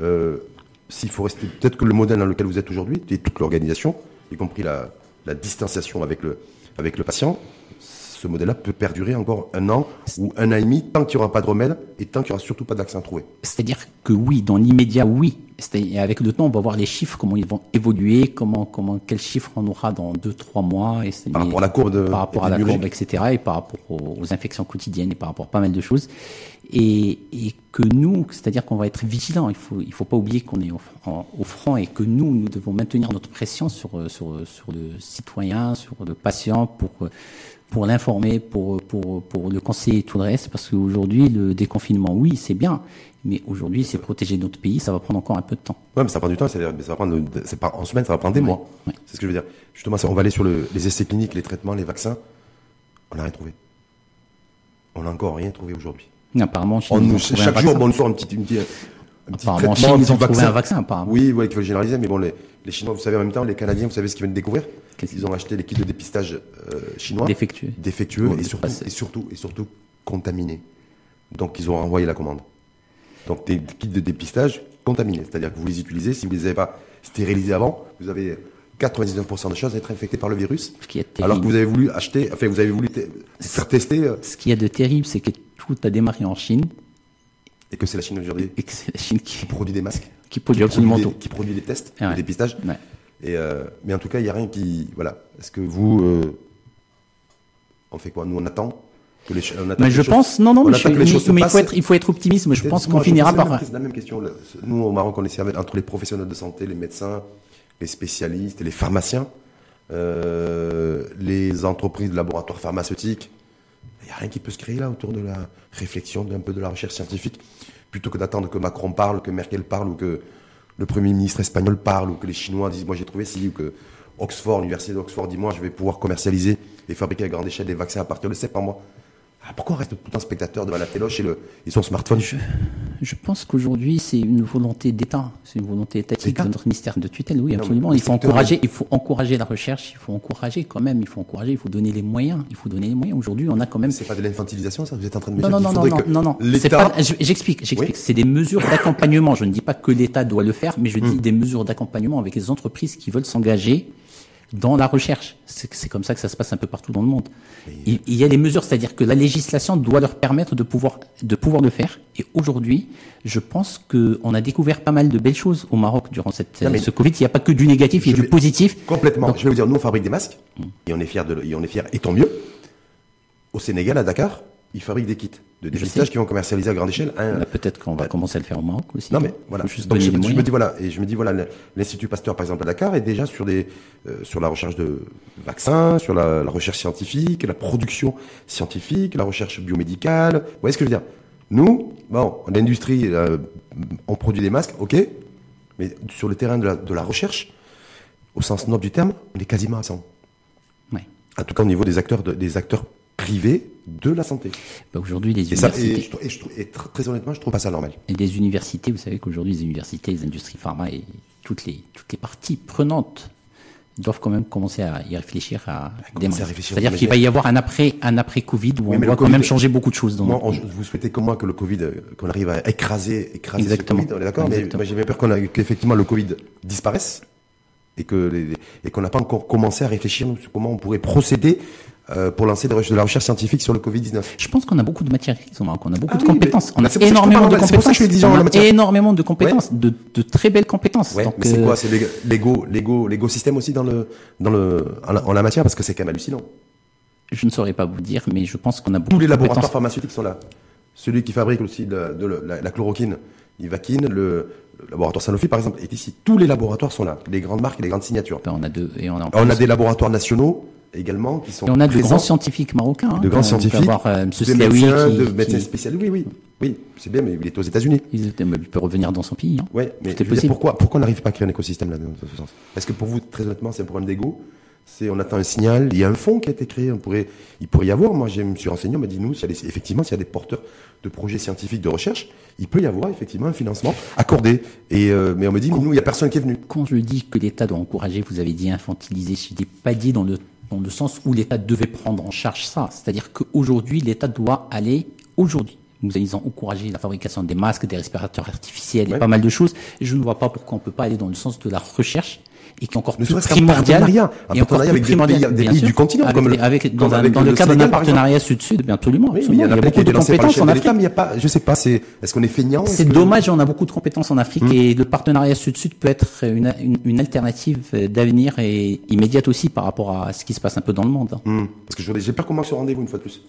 Euh, S'il faut rester, peut-être que le modèle dans lequel vous êtes aujourd'hui, et toute l'organisation, y compris la, la distanciation avec le, avec le patient, ce modèle-là peut perdurer encore un an ou un an et demi, tant qu'il n'y aura pas de remède et tant qu'il n'y aura surtout pas de vaccin trouvé. C'est-à-dire que oui, dans l'immédiat, oui. C'est-à-dire, avec le temps, on va voir les chiffres, comment ils vont évoluer, comment, comment, quels chiffres on aura dans deux, trois mois. Et Par rapport à la courbe de- Par rapport à la courbe, etc. Et par rapport aux, aux infections quotidiennes et par rapport à pas mal de choses. Et, et que nous, c'est-à-dire qu'on va être vigilants. Il faut, il faut pas oublier qu'on est au, en- au front et que nous, nous devons maintenir notre pression sur, sur, sur le citoyen, sur le patient pour, pour l'informer, pour, pour, pour le conseiller et tout le reste. Parce qu'aujourd'hui, le déconfinement, oui, c'est bien. Mais aujourd'hui, c'est protéger notre pays. Ça va prendre encore un peu de temps. Ouais, mais ça prend du temps, c'est-à-dire, ça va prendre, c'est pas en semaine, ça va prendre des Ouais, mois. ouais. C'est ce que je veux dire. Justement, on va aller sur le- les essais cliniques, les traitements, les vaccins. On n'a rien trouvé. On n'a encore rien trouvé aujourd'hui. Apparemment, On nous- chaque jour, vaccin. on nous sort un petit, une petit, un petit Apparemment, en traitement, Chine, un ils ont trouvé un vaccin, apparemment. Oui, ouais, qu'il faut généraliser, mais bon, les, les Chinois, vous savez, en même temps, les Canadiens, vous savez ce qu'ils viennent de découvrir Ils ont acheté les kits de dépistage euh, chinois. Défectueux. Défectueux et surtout, et surtout, et surtout contaminés. Donc, ils ont renvoyé la commande. Donc, des kits de dépistage contaminés. C'est-à-dire que vous les utilisez, si vous les avez pas stérilisés avant, vous avez 99% de chances d'être infecté par le virus. Ce qui est terrible. Alors que vous avez voulu acheter, enfin, vous avez voulu te- faire tester euh, Ce qu'il y a de terrible, c'est que tout a démarré en Chine et que c'est la Chine aujourd'hui et que c'est la Chine qui, qui produit des masques, qui produit absolument des, tout. qui produit des tests, Ah ouais. des dépistages. Ouais. Et euh, mais en tout cas, il n'y a rien qui. Voilà. Est-ce que vous. euh, on fait quoi? Nous, on attend que les, ch- on attend Mais je choses- pense, non, non, on mais, je- que les mais- mais il faut être, il faut être optimiste. Moi, je pense qu'on finira la par. même- la même question. Nous, au Maroc, on essaie avec- entre les professionnels de santé, les médecins, les spécialistes les pharmaciens, euh, les entreprises de laboratoires pharmaceutiques. Il n'y a rien qui peut se créer là autour de la réflexion, d'un peu de la recherche scientifique, plutôt que d'attendre que Macron parle, que Merkel parle, ou que le Premier ministre espagnol parle, ou que les Chinois disent moi j'ai trouvé ci, ou que Oxford, l'université d'Oxford dit moi je vais pouvoir commercialiser et fabriquer à grande échelle des vaccins à partir de septembre. Ah, pourquoi on reste tout temps spectateur devant la téloche et, le, et son smartphone Je, je pense qu'aujourd'hui, c'est une volonté d'État, c'est une volonté étatique de notre ministère de tutelle. Oui, Non, absolument. Il faut encourager, il faut encourager la recherche, il faut encourager quand même, il faut encourager, il faut donner les moyens, il faut donner les moyens. Aujourd'hui, on a quand même C'est pas de l'infantilisation, ça Vous êtes en train de me Non, dire non, non, non, non, non, J'explique, j'explique. Oui. C'est des mesures d'accompagnement. Je ne dis pas que l'État doit le faire, mais je Hmm. dis des mesures d'accompagnement avec les entreprises qui veulent s'engager dans la recherche. C'est comme ça que ça se passe un peu partout dans le monde. Il, il y a des mesures, c'est-à-dire que la législation doit leur permettre de pouvoir, de pouvoir le faire. Et aujourd'hui, je pense qu'on a découvert pas mal de belles choses au Maroc durant cette, Non, mais- ce Covid. Il n'y a pas que du négatif, il y a du vais- positif. Complètement. Donc- Je vais vous dire, nous, on fabrique des masques, et on est fiers, de, et on est fiers, et tant mieux. Au Sénégal, à Dakar, ils fabriquent des kits de dépistage qui vont commercialiser à grande échelle. Un- Là, Peut-être qu'on va commencer à le faire au Maroc aussi. Non mais Il voilà. Donc je, me dis voilà et je me dis voilà l'institut Pasteur par exemple à Dakar est déjà sur des euh, sur la recherche de vaccins, sur la, la recherche scientifique, la production scientifique, la recherche biomédicale. Vous voyez ce que je veux dire? Nous, bon, l'industrie, euh, on produit des masques, ok, mais sur le terrain de la, de la recherche, au sens noble du terme, on est quasiment à 100. Ouais. En tout cas au niveau des acteurs de- des acteurs privés de la santé. Bah, Aujourd'hui, les Et ça, universités. et, je, trou- et je trou- et tr- très honnêtement, je trouve pas ça normal. Et les universités, vous savez qu'aujourd'hui, les universités, les industries pharma et toutes les, toutes les parties prenantes doivent quand même commencer à y réfléchir à démarrer. C'est-à-dire qu'il va y avoir un après, un après Covid où Oui, on doit le quand même Covid- changer beaucoup de choses dans Moi, notre- on- vous souhaitez comme moi que le Covid, euh, qu'on arrive à écraser, écraser Exactement. ce Covid, on est d'accord Mais moi, j'ai bien peur qu'on a- qu'effectivement le Covid disparaisse et que les- et qu'on n'a pas encore commencé à réfléchir sur comment on pourrait procéder euh, pour lancer de, la recherche scientifique sur le Covid-19 Je pense qu'on a beaucoup de matières grises au Maroc, on a beaucoup ah de compétences. On a énormément de compétences. On a énormément de compétences, de, de, très belles compétences. Ouais, mais c'est quoi? C'est l'ego, l'ego, l'écosystème aussi dans le, dans le, en la, matière? Parce que c'est quand même hallucinant. Je ne saurais pas vous dire, mais je pense qu'on a beaucoup. Tous les laboratoires pharmaceutiques sont là. Celui qui fabrique aussi de, la, la, chloroquine, Ivakin, le, le laboratoire Sanofi, par exemple, est ici. Tous les laboratoires sont là, les grandes marques et les grandes signatures. Ben, on a deux et on a. On a des laboratoires nationaux également qui sont. Et on a de grands scientifiques marocains. Hein, de grands scientifiques. Avoir, euh, des médecins, de médecins spécialisés. Oui, oui, oui, c'est bien, mais il est aux États-Unis. Il, peut revenir dans son pays. Hein. Ouais, mais pourquoi, pourquoi on n'arrive pas à créer un écosystème là dans ce sens? Est-ce que pour vous, très honnêtement, c'est un problème d'ego c'est on attend un signal, il y a un fonds qui a été créé, on pourrait, il pourrait y avoir, moi je me suis renseigné, on m'a dit nous, s'il y a des, effectivement s'il y a des porteurs de projets scientifiques de recherche, il peut y avoir effectivement un financement accordé. Et euh, mais on me dit nous, il n'y a personne qui est venu. Quand je dis que l'État doit encourager, vous avez dit infantiliser, je n'ai pas dit dans le dans le sens où l'État devait prendre en charge ça. C'est-à-dire qu'aujourd'hui, l'État doit aller aujourd'hui nous allons encourager la fabrication des masques, des respirateurs artificiels et pas mal de choses. je ne vois pas pourquoi on ne peut pas aller dans le sens de la recherche et qui est encore plus primordial. Un partenariat avec des pays, des pays du continent, comme le, avec, dans, dans le, cadre d'un partenariat sud-sud, bien absolument. Oui, il y, a, beaucoup de compétences en Afrique. Mais il y a pas, je sais pas, c'est, est-ce qu'on est feignant C'est dommage, on a beaucoup de compétences en Afrique hmm. et le partenariat sud-sud peut être une, une, une alternative d'avenir et immédiate aussi par rapport à ce qui se passe un peu dans le monde. Hmm. Parce que j'ai peur qu'on manque ce rendez-vous une fois de plus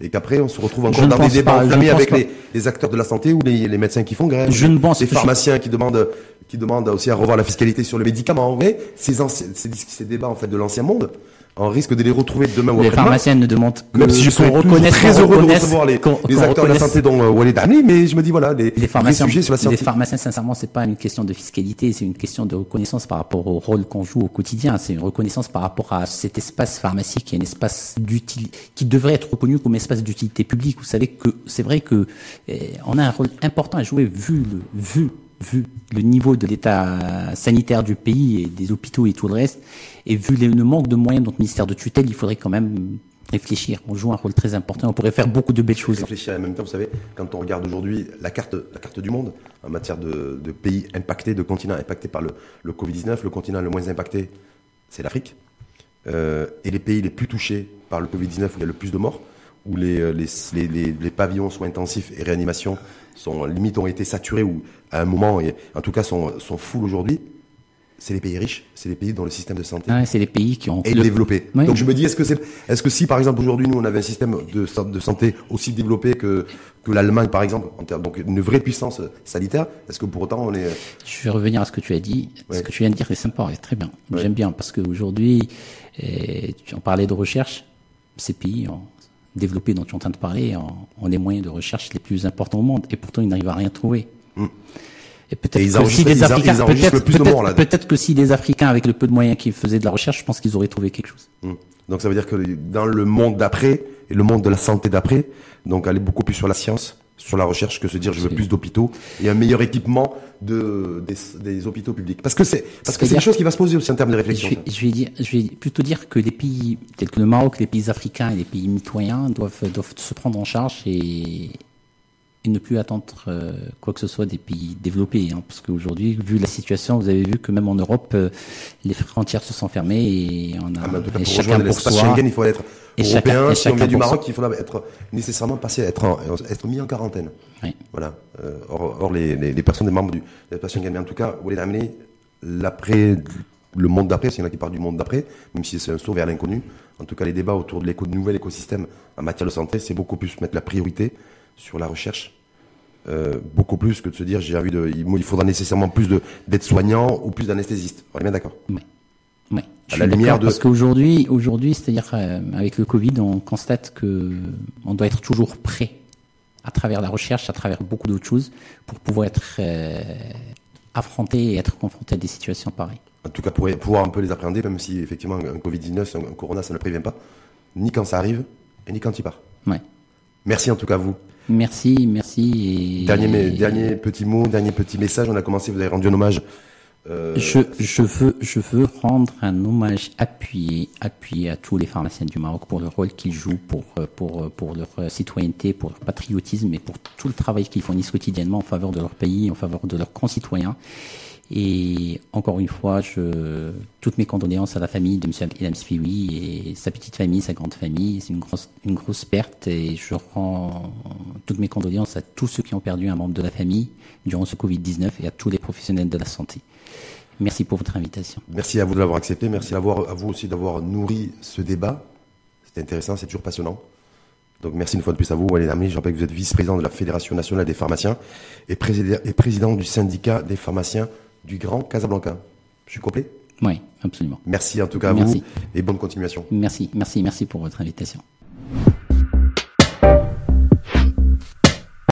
et qu'après on se retrouve encore dans des débats enflammés avec les, les, acteurs de la santé ou les, les médecins qui font grève, je ne pense les pharmaciens qui demandent qui demandent aussi à revoir la fiscalité sur les médicaments. Mais ces, anciens, ces, ces débats en fait de l'ancien monde, on risque de les retrouver demain ou. Les pharmaciens ne demandent que même si je suis très heureux de recevoir les, les acteurs de la santé dont euh, Walid Ami, mais je me dis voilà les, les pharmaciens, sujets sur la santé. Les pharmaciens, sincèrement, c'est pas une question de fiscalité, c'est une question de reconnaissance par rapport au rôle qu'on joue au quotidien. C'est une reconnaissance par rapport à cet espace pharmacique qui est un espace d'utilité, qui devrait être reconnu comme espace d'utilité publique. Vous savez que c'est vrai que eh, on a un rôle important à jouer vu le vu vu le niveau de l'état sanitaire du pays et des hôpitaux et tout le reste, et vu le manque de moyens de notre ministère de tutelle, il faudrait quand même réfléchir. On joue un rôle très important. On pourrait faire beaucoup de belles choses. Réfléchir en même temps, vous savez, quand on regarde aujourd'hui la carte, la carte du monde en matière de, pays impactés, de continents impactés par le, Covid-19, le continent le moins impacté, c'est l'Afrique. Euh, et les pays les plus touchés par le Covid-19 où il y a le plus de morts, où les, euh, les, les, les, pavillons soins intensifs et réanimation sont limite ont été saturés ou à un moment, en tout cas, sont, sont full aujourd'hui. C'est les pays riches, c'est les pays dont le système de santé c'est les pays qui ont est développé. Donc je me dis, est-ce que c'est, est-ce que si par exemple aujourd'hui nous on avait un système de, de santé aussi développé que que l'Allemagne par exemple, en termes, donc une vraie puissance sanitaire, est-ce que pour autant on est Je vais revenir à ce que tu as dit. Ce que tu viens de dire est sympa, c'est très bien. J'aime bien parce qu'aujourd'hui, eh, tu en parlais de recherche, ces pays ont développés dont tu es en train de parler ont, les moyens de recherche les plus importants au monde et pourtant ils n'arrivent à rien trouver. Et peut-être que si les Africains, peut-être que si les Africains avec le peu de moyens qu'ils faisaient de la recherche, je pense qu'ils auraient trouvé quelque chose. Hmm. Donc ça veut dire que dans le monde d'après et le monde de la santé d'après, donc aller beaucoup plus sur la science, sur la recherche que se dire je veux plus d'hôpitaux et un meilleur équipement de, des, hôpitaux publics. Parce que c'est parce que c'est quelque chose qui va se poser aussi en termes de réflexion. Je vais, je vais, dire, je vais plutôt dire que les pays tels que le Maroc, les pays africains et les pays mitoyens doivent, doivent se prendre en charge et, et ne plus attendre euh, quoi que ce soit des pays développés. Hein, parce qu'aujourd'hui, vu la situation, vous avez vu que même en Europe, euh, les frontières se sont fermées et on a ah, chacun pour soi. Schengen, il faut être et européen. si on vient du Maroc, il faudra être nécessairement passé être être mis en quarantaine. Oui. Voilà. Euh, or, or les, les, les, personnes des membres du l'espace Schengen, mais en tout cas, vous voulez amener l'après le monde d'après, s'il y en a qui parlent du monde d'après, même si c'est un saut vers l'inconnu. En tout cas, les débats autour de l'éco, nouvel écosystème en matière de santé, c'est beaucoup plus mettre la priorité sur la recherche, euh, beaucoup plus que de se dire j'ai envie de, il, faudra nécessairement plus de d'aides-soignants ou plus d'anesthésistes. On est bien d'accord. Oui. oui. À la lumière de... Parce qu'aujourd'hui, aujourd'hui, c'est-à-dire euh, avec le Covid, on constate que on doit être toujours prêt à travers la recherche, à travers beaucoup d'autres choses, pour pouvoir être euh, affronté et être confronté à des situations pareilles. En tout cas, pour pouvoir un peu les appréhender, même si effectivement un Covid-19, un, corona, ça ne prévient pas, ni quand ça arrive, et ni quand il part. Ouais. Merci en tout cas à vous. Merci, merci. Dernier, dernier petit mot, dernier petit message. On a commencé, vous avez rendu un hommage. Euh, je, je, veux, je veux rendre un hommage appuyé, appuyé à tous les pharmaciens du Maroc pour le rôle qu'ils jouent, pour, pour, pour leur citoyenneté, pour leur patriotisme et pour tout le travail qu'ils fournissent quotidiennement en faveur de leur pays, en faveur de leurs concitoyens. Et encore une fois, toutes mes condoléances à la famille de M. Ilham Spioui et sa petite famille, sa grande famille. C'est une grosse, perte et je rends toutes mes condoléances à tous ceux qui ont perdu un membre de la famille durant ce Covid-19 et à tous les professionnels de la santé. Merci pour votre invitation. Merci à vous de l'avoir accepté. Merci à vous aussi d'avoir nourri ce débat. C'était intéressant, c'est toujours passionnant. Donc merci une fois de plus à vous, Walid Amri. Je rappelle que vous êtes vice-président de la Fédération nationale des pharmaciens et président du syndicat des pharmaciens du Grand Casablanca. Je suis complet Oui, absolument. Merci en tout cas à vous et bonne continuation. Merci, merci, merci pour votre invitation.